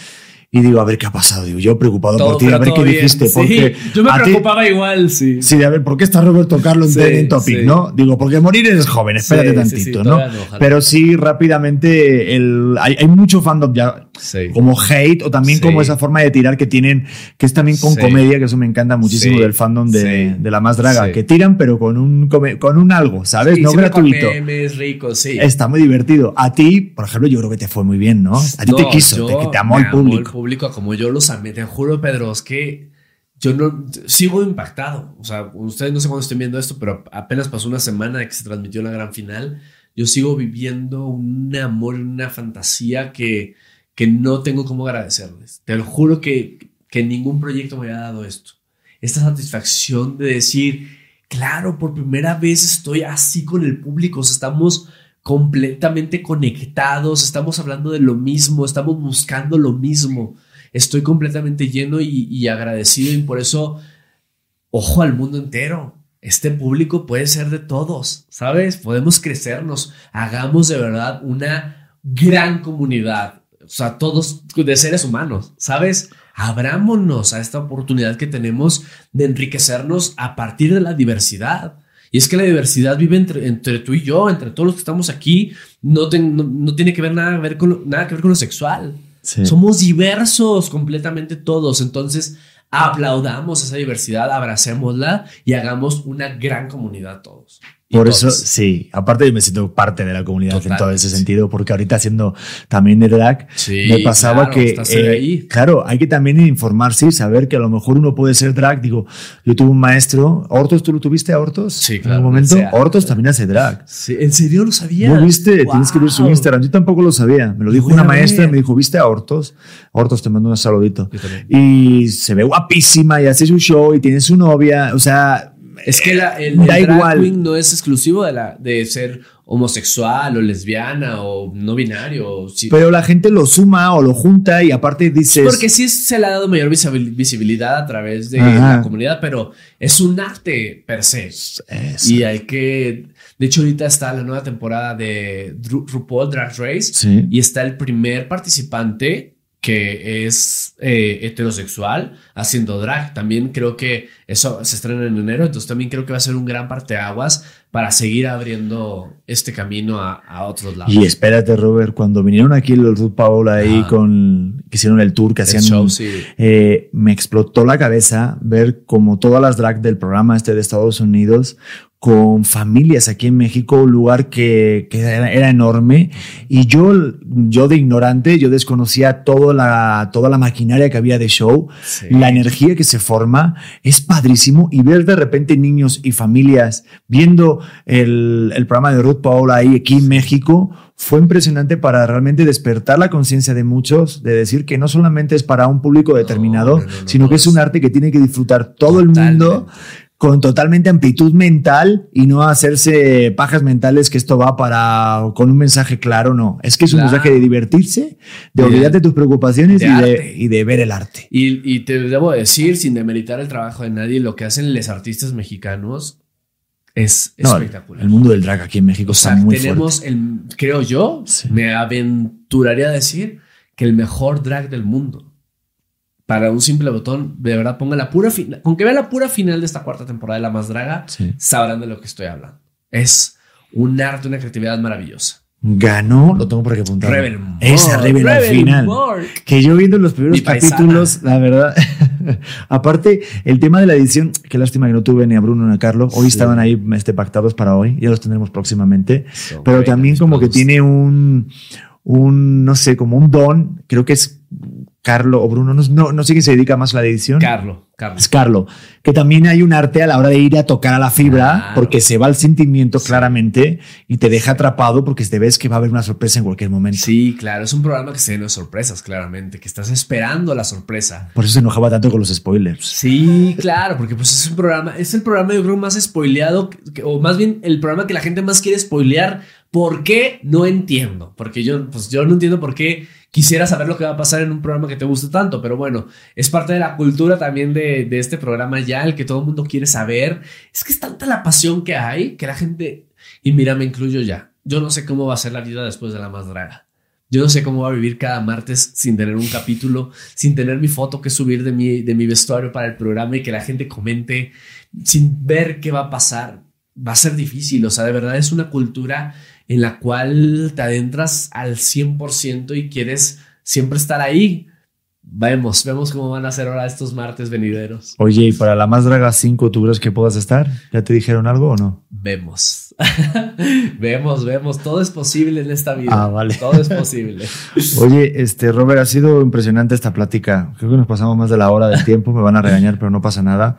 y digo, a ver qué ha pasado. Digo, yo preocupado Todo, por ti, a ver qué bien. dijiste. Sí, Porque yo me a ti- preocupaba igual, sí. Sí, de a ver, ¿por qué está Roberto Carlos en Trending Topic, no? Digo, porque morir eres joven, espérate tantito, ¿no? Pero sí, rápidamente, el, hay, hay mucho fandom ya, Sí. como hate o también Sí. como esa forma de tirar que tienen, que es también con Sí. comedia, que eso me encanta muchísimo del fandom de, de la más draga, que tiran pero con un, con un algo, ¿sabes? No gratuito. memes ricos, sí. Está muy divertido. A ti, por ejemplo, yo creo que te fue muy bien, ¿no? A ti te No, quiso, yo te, que te amó el público. el público como yo los amé. Te juro, Pedro, es que yo no sigo impactado. O sea, ustedes no sé cuándo estén viendo esto, pero apenas pasó una semana de que se transmitió la gran final. Yo sigo viviendo un amor, una fantasía que, que no tengo cómo agradecerles. Te lo juro que que ningún proyecto me haya dado esto. Esta satisfacción de decir, claro, por primera vez estoy así con el público, estamos completamente conectados, estamos hablando de lo mismo, estamos buscando lo mismo. Estoy completamente lleno y agradecido y por eso, ojo al mundo entero. Este público puede ser de todos, ¿sabes? Podemos crecernos, hagamos de verdad una gran comunidad, o sea, todos de seres humanos, ¿sabes? Abrámonos a esta oportunidad que tenemos de enriquecernos a partir de la diversidad. Y es que la diversidad vive entre, entre tú y yo, entre todos los que estamos aquí. No, no, tiene que ver nada, ver con nada que ver con lo sexual. Somos diversos completamente todos. Entonces, aplaudamos esa diversidad, abracémosla y hagamos una gran comunidad todos. Por eso, sí, aparte me siento parte de la comunidad en todo ese sentido, porque ahorita haciendo también de drag, me pasaba que, eh, claro, hay que también informarse y saber que a lo mejor uno puede ser drag. Digo, yo tuve un maestro, Hortos, ¿tú lo tuviste a Hortos? Sí, claro. En algún momento, Hortos también hace drag. Sí, ¿en serio lo sabía? ¿No viste? Tienes que ver su Instagram. Yo tampoco lo sabía. Me lo dijo una maestra y me dijo, ¿viste a Hortos? Hortos, te mando un saludito. Y se ve guapísima y hace su show y tiene su novia. O sea, es que la, el, da drag igual. queen no es exclusivo de, la, de ser homosexual o lesbiana o no binario. Pero la gente lo suma o lo junta y aparte dices... Porque sí se le ha dado mayor visibilidad a través de la comunidad, pero es un arte per se. Y hay que... De hecho, ahorita está la nueva temporada de RuPaul Drag Race y está el primer participante que es eh, heterosexual haciendo drag. También creo que eso se estrena en enero, entonces también creo que va a ser un gran parteaguas para seguir abriendo este camino a, otros lados. Y espérate, Robert, cuando vinieron aquí los Ruth Paola ahí con que hicieron el tour que hacían, eh, me explotó la cabeza ver como todas las drag del programa este de Estados Unidos con familias aquí en México, un lugar que, que era, enorme. Y yo, yo de ignorante, yo desconocía toda la, toda la maquinaria que había de show, la energía que se forma, es padrísimo. Y ver de repente niños y familias viendo el, el programa de Ruth Paola ahí aquí en México, fue impresionante para realmente despertar la conciencia de muchos, de decir que no solamente es para un público determinado, sino que es un arte que tiene que disfrutar todo el mundo con totalmente amplitud mental y no hacerse pajas mentales que esto va para con un mensaje claro, no. Es que es un mensaje de divertirse, de olvidarte tus preocupaciones y, de, ver el arte. Y, te debo decir, sin demeritar el trabajo de nadie, lo que hacen los artistas mexicanos es espectacular. El mundo del drag aquí en México está muy tenemos el, creo yo, me aventuraría a decir que el mejor drag del mundo para un simple botón, de verdad ponga la pura final. Con que vea la pura final de esta cuarta temporada de La Más Draga, sabrán de lo que estoy hablando. Es un arte, una creatividad maravillosa. Ganó, lo tengo por aquí apuntado. Rebel Esa Rebel, al final. Que yo viendo los primeros capítulos, la verdad. aparte, el tema de la edición, qué lástima que no tuve ni a Bruno ni a Carlos. Hoy estaban ahí este, pactados para hoy, ya los tendremos próximamente. pero también como que tiene un, un, no sé, como un don, creo que es Carlo o Bruno, no, no sé quién se dedica más a la edición. Carlo, Carlo. Es Carlo. Que también hay un arte a la hora de ir a tocar a la fibra, porque se va el sentimiento claramente y te deja atrapado porque te ves que va a haber una sorpresa en cualquier momento. Sí, claro. Es un programa que se llena de sorpresas, claramente, que estás esperando la sorpresa. Por eso se enojaba tanto con los spoilers. Sí, claro, porque pues es un programa, es el programa yo creo más spoileado, o más bien el programa que la gente más quiere spoilear. ¿Por qué? No entiendo. Porque yo, pues yo no entiendo por qué quisiera saber lo que va a pasar en un programa que te guste tanto, pero bueno, es parte de la cultura también de, este programa ya, el que todo el mundo quiere saber. Es que es tanta la pasión que hay que la gente, y mira, me incluyo ya, yo no sé cómo va a ser la vida después de la más draga. Yo no sé cómo va a vivir cada martes sin tener un capítulo, sin tener mi foto que subir de mi, de mi vestuario para el programa y que la gente comente, sin ver qué va a pasar. Va a ser difícil, o sea, de verdad es una cultura en la cual te adentras al 100% y quieres siempre estar ahí. Vemos, vemos cómo van a ser ahora estos martes venideros. Oye, ¿y para la más draga 5 tú crees que puedas estar? ¿Ya te dijeron algo o no? Vemos. vemos, vemos. Todo es posible en esta vida. Ah, vale. Todo es posible. Oye, este, Robert, ha sido impresionante esta plática. Creo que nos pasamos más de la hora del tiempo. Me van a regañar, pero no pasa nada.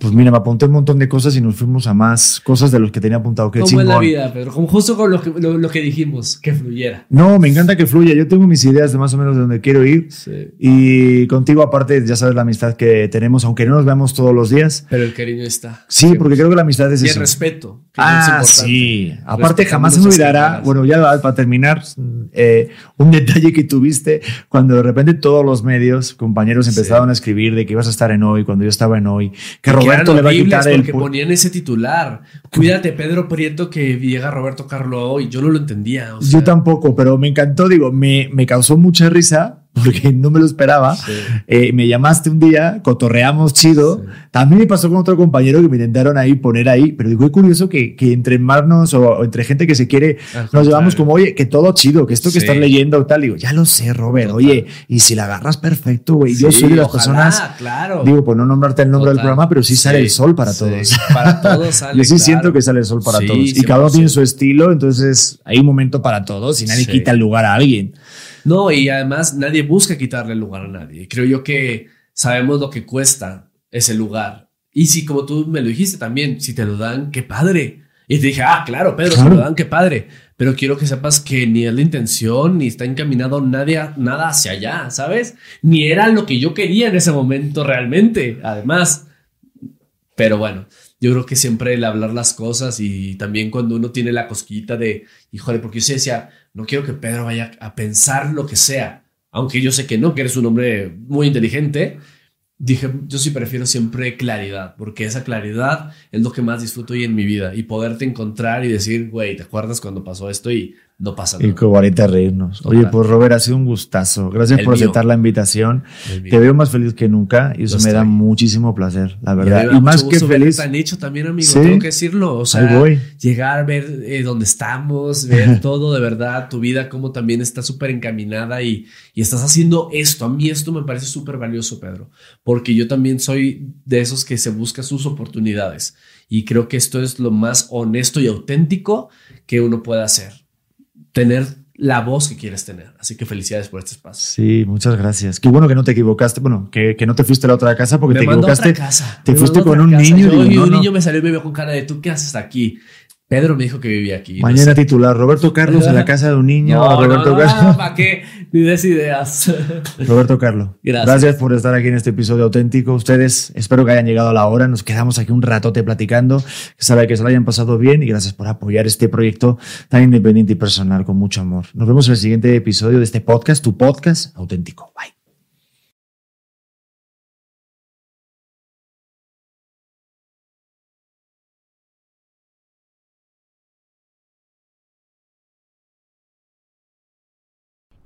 Pues mira, me apunté un montón de cosas y nos fuimos a más cosas de los que tenía apuntado. Qué Como en la vida, Pedro. Como justo con lo que, lo, lo que dijimos, que fluyera. No, me encanta que fluya. Yo tengo mis ideas de más o menos de dónde quiero ir. Sí. Y contigo, aparte, ya sabes la amistad que tenemos, aunque no nos veamos todos los días. Pero el cariño está. Sí, porque creo que la amistad es Y el eso. respeto. que es Ah, importante. sí. Aparte, jamás se me olvidará. Bueno, ya para terminar, eh, un detalle que tuviste cuando de repente todos los medios, compañeros, empezaron a escribir de que ibas a estar en hoy, cuando yo estaba en hoy, que Y Roberto eran le va a horribles quitar el. porque ponían ese titular. Cuídate, Pedro Prieto, que llega Roberto Carlo hoy. Yo no lo entendía. o sea, Yo tampoco, pero me encantó, digo, me, me causó mucha risa porque no me lo esperaba. Sí. Eh, me llamaste un día, cotorreamos chido. Sí. También me pasó con otro compañero que me intentaron ahí poner ahí, pero digo, es curioso que, que entre hermanos o, entre gente que se quiere, Al nos llevamos contrario. como, oye, que todo chido, que esto que Sí. estás leyendo o tal. Digo, ya lo sé, Robert, Total. oye, y si la agarras perfecto, güey. Yo soy de las ojalá, personas, Claro. digo, por no nombrarte el nombre del Total. programa, pero sí sale el sol para sí, todos. Para todos sale. Yo sí claro. siento que sale el sol para Sí, todos. Y cada uno 100%. tiene su estilo, entonces hay un momento para todos y nadie Sí. quita el lugar a alguien. No, y además nadie busca quitarle el lugar a nadie. Creo yo que sabemos lo que cuesta ese lugar. Y si, como tú me lo dijiste también, si te lo dan, qué padre. Y te dije, ah, claro, Pedro, si Claro. me lo dan, qué padre. Pero quiero que sepas que ni es la intención, ni está encaminado nadie, a- nada hacia allá, ¿sabes? Ni era lo que yo quería en ese momento realmente, además. Pero bueno, yo creo que siempre el hablar las cosas y también cuando uno tiene la cosquillita de, híjole, porque yo sí decía, no quiero que Pedro vaya a pensar lo que sea, aunque yo sé que no, que eres un hombre muy inteligente. Dije, yo sí prefiero siempre claridad, porque esa claridad es lo que más disfruto hoy en mi vida y poderte encontrar y decir, güey, ¿te acuerdas cuando pasó esto? Y no pasa Y nada. como ahorita reírnos. Total. Oye, pues Robert, ha sido un gustazo. Gracias El por mío. aceptar la invitación. Te veo más feliz que nunca y eso me da muchísimo placer, la Y verdad. Y, da más que feliz. tan hecho también, amigo. Sí. Tengo que decirlo. O sea, Ahí voy. llegar, ver eh, dónde estamos, ver todo de verdad, tu vida, cómo también está súper encaminada y, y estás haciendo esto. A mí esto me parece súper valioso, Pedro, porque yo también soy de esos que se busca sus oportunidades y creo que esto es lo más honesto y auténtico que uno puede hacer. Tener la voz que quieres tener. Así que felicidades por este espacio. Sí, muchas gracias. Qué bueno que no te equivocaste. Bueno, que, que no te fuiste a la otra casa porque me te equivocaste. otra casa. Te Me fuiste con un casa. niño. Yo- digo, y no, un no. niño me salió y me vio con cara de ¿tú qué haces aquí? Pedro me dijo que vivía aquí. Mañana No sé. titular, Roberto Carlos en la casa de un niño. No, Roberto no, no, Carlos. ¿para qué? Ni des ideas. Roberto Carlos. Gracias. por estar aquí en este episodio auténtico. Ustedes, espero que hayan llegado a la hora. Nos quedamos aquí un ratote platicando. Que sabe que se lo hayan pasado bien y gracias por apoyar este proyecto tan independiente y personal con mucho amor. Nos vemos en el siguiente episodio de este podcast, tu podcast auténtico. Bye.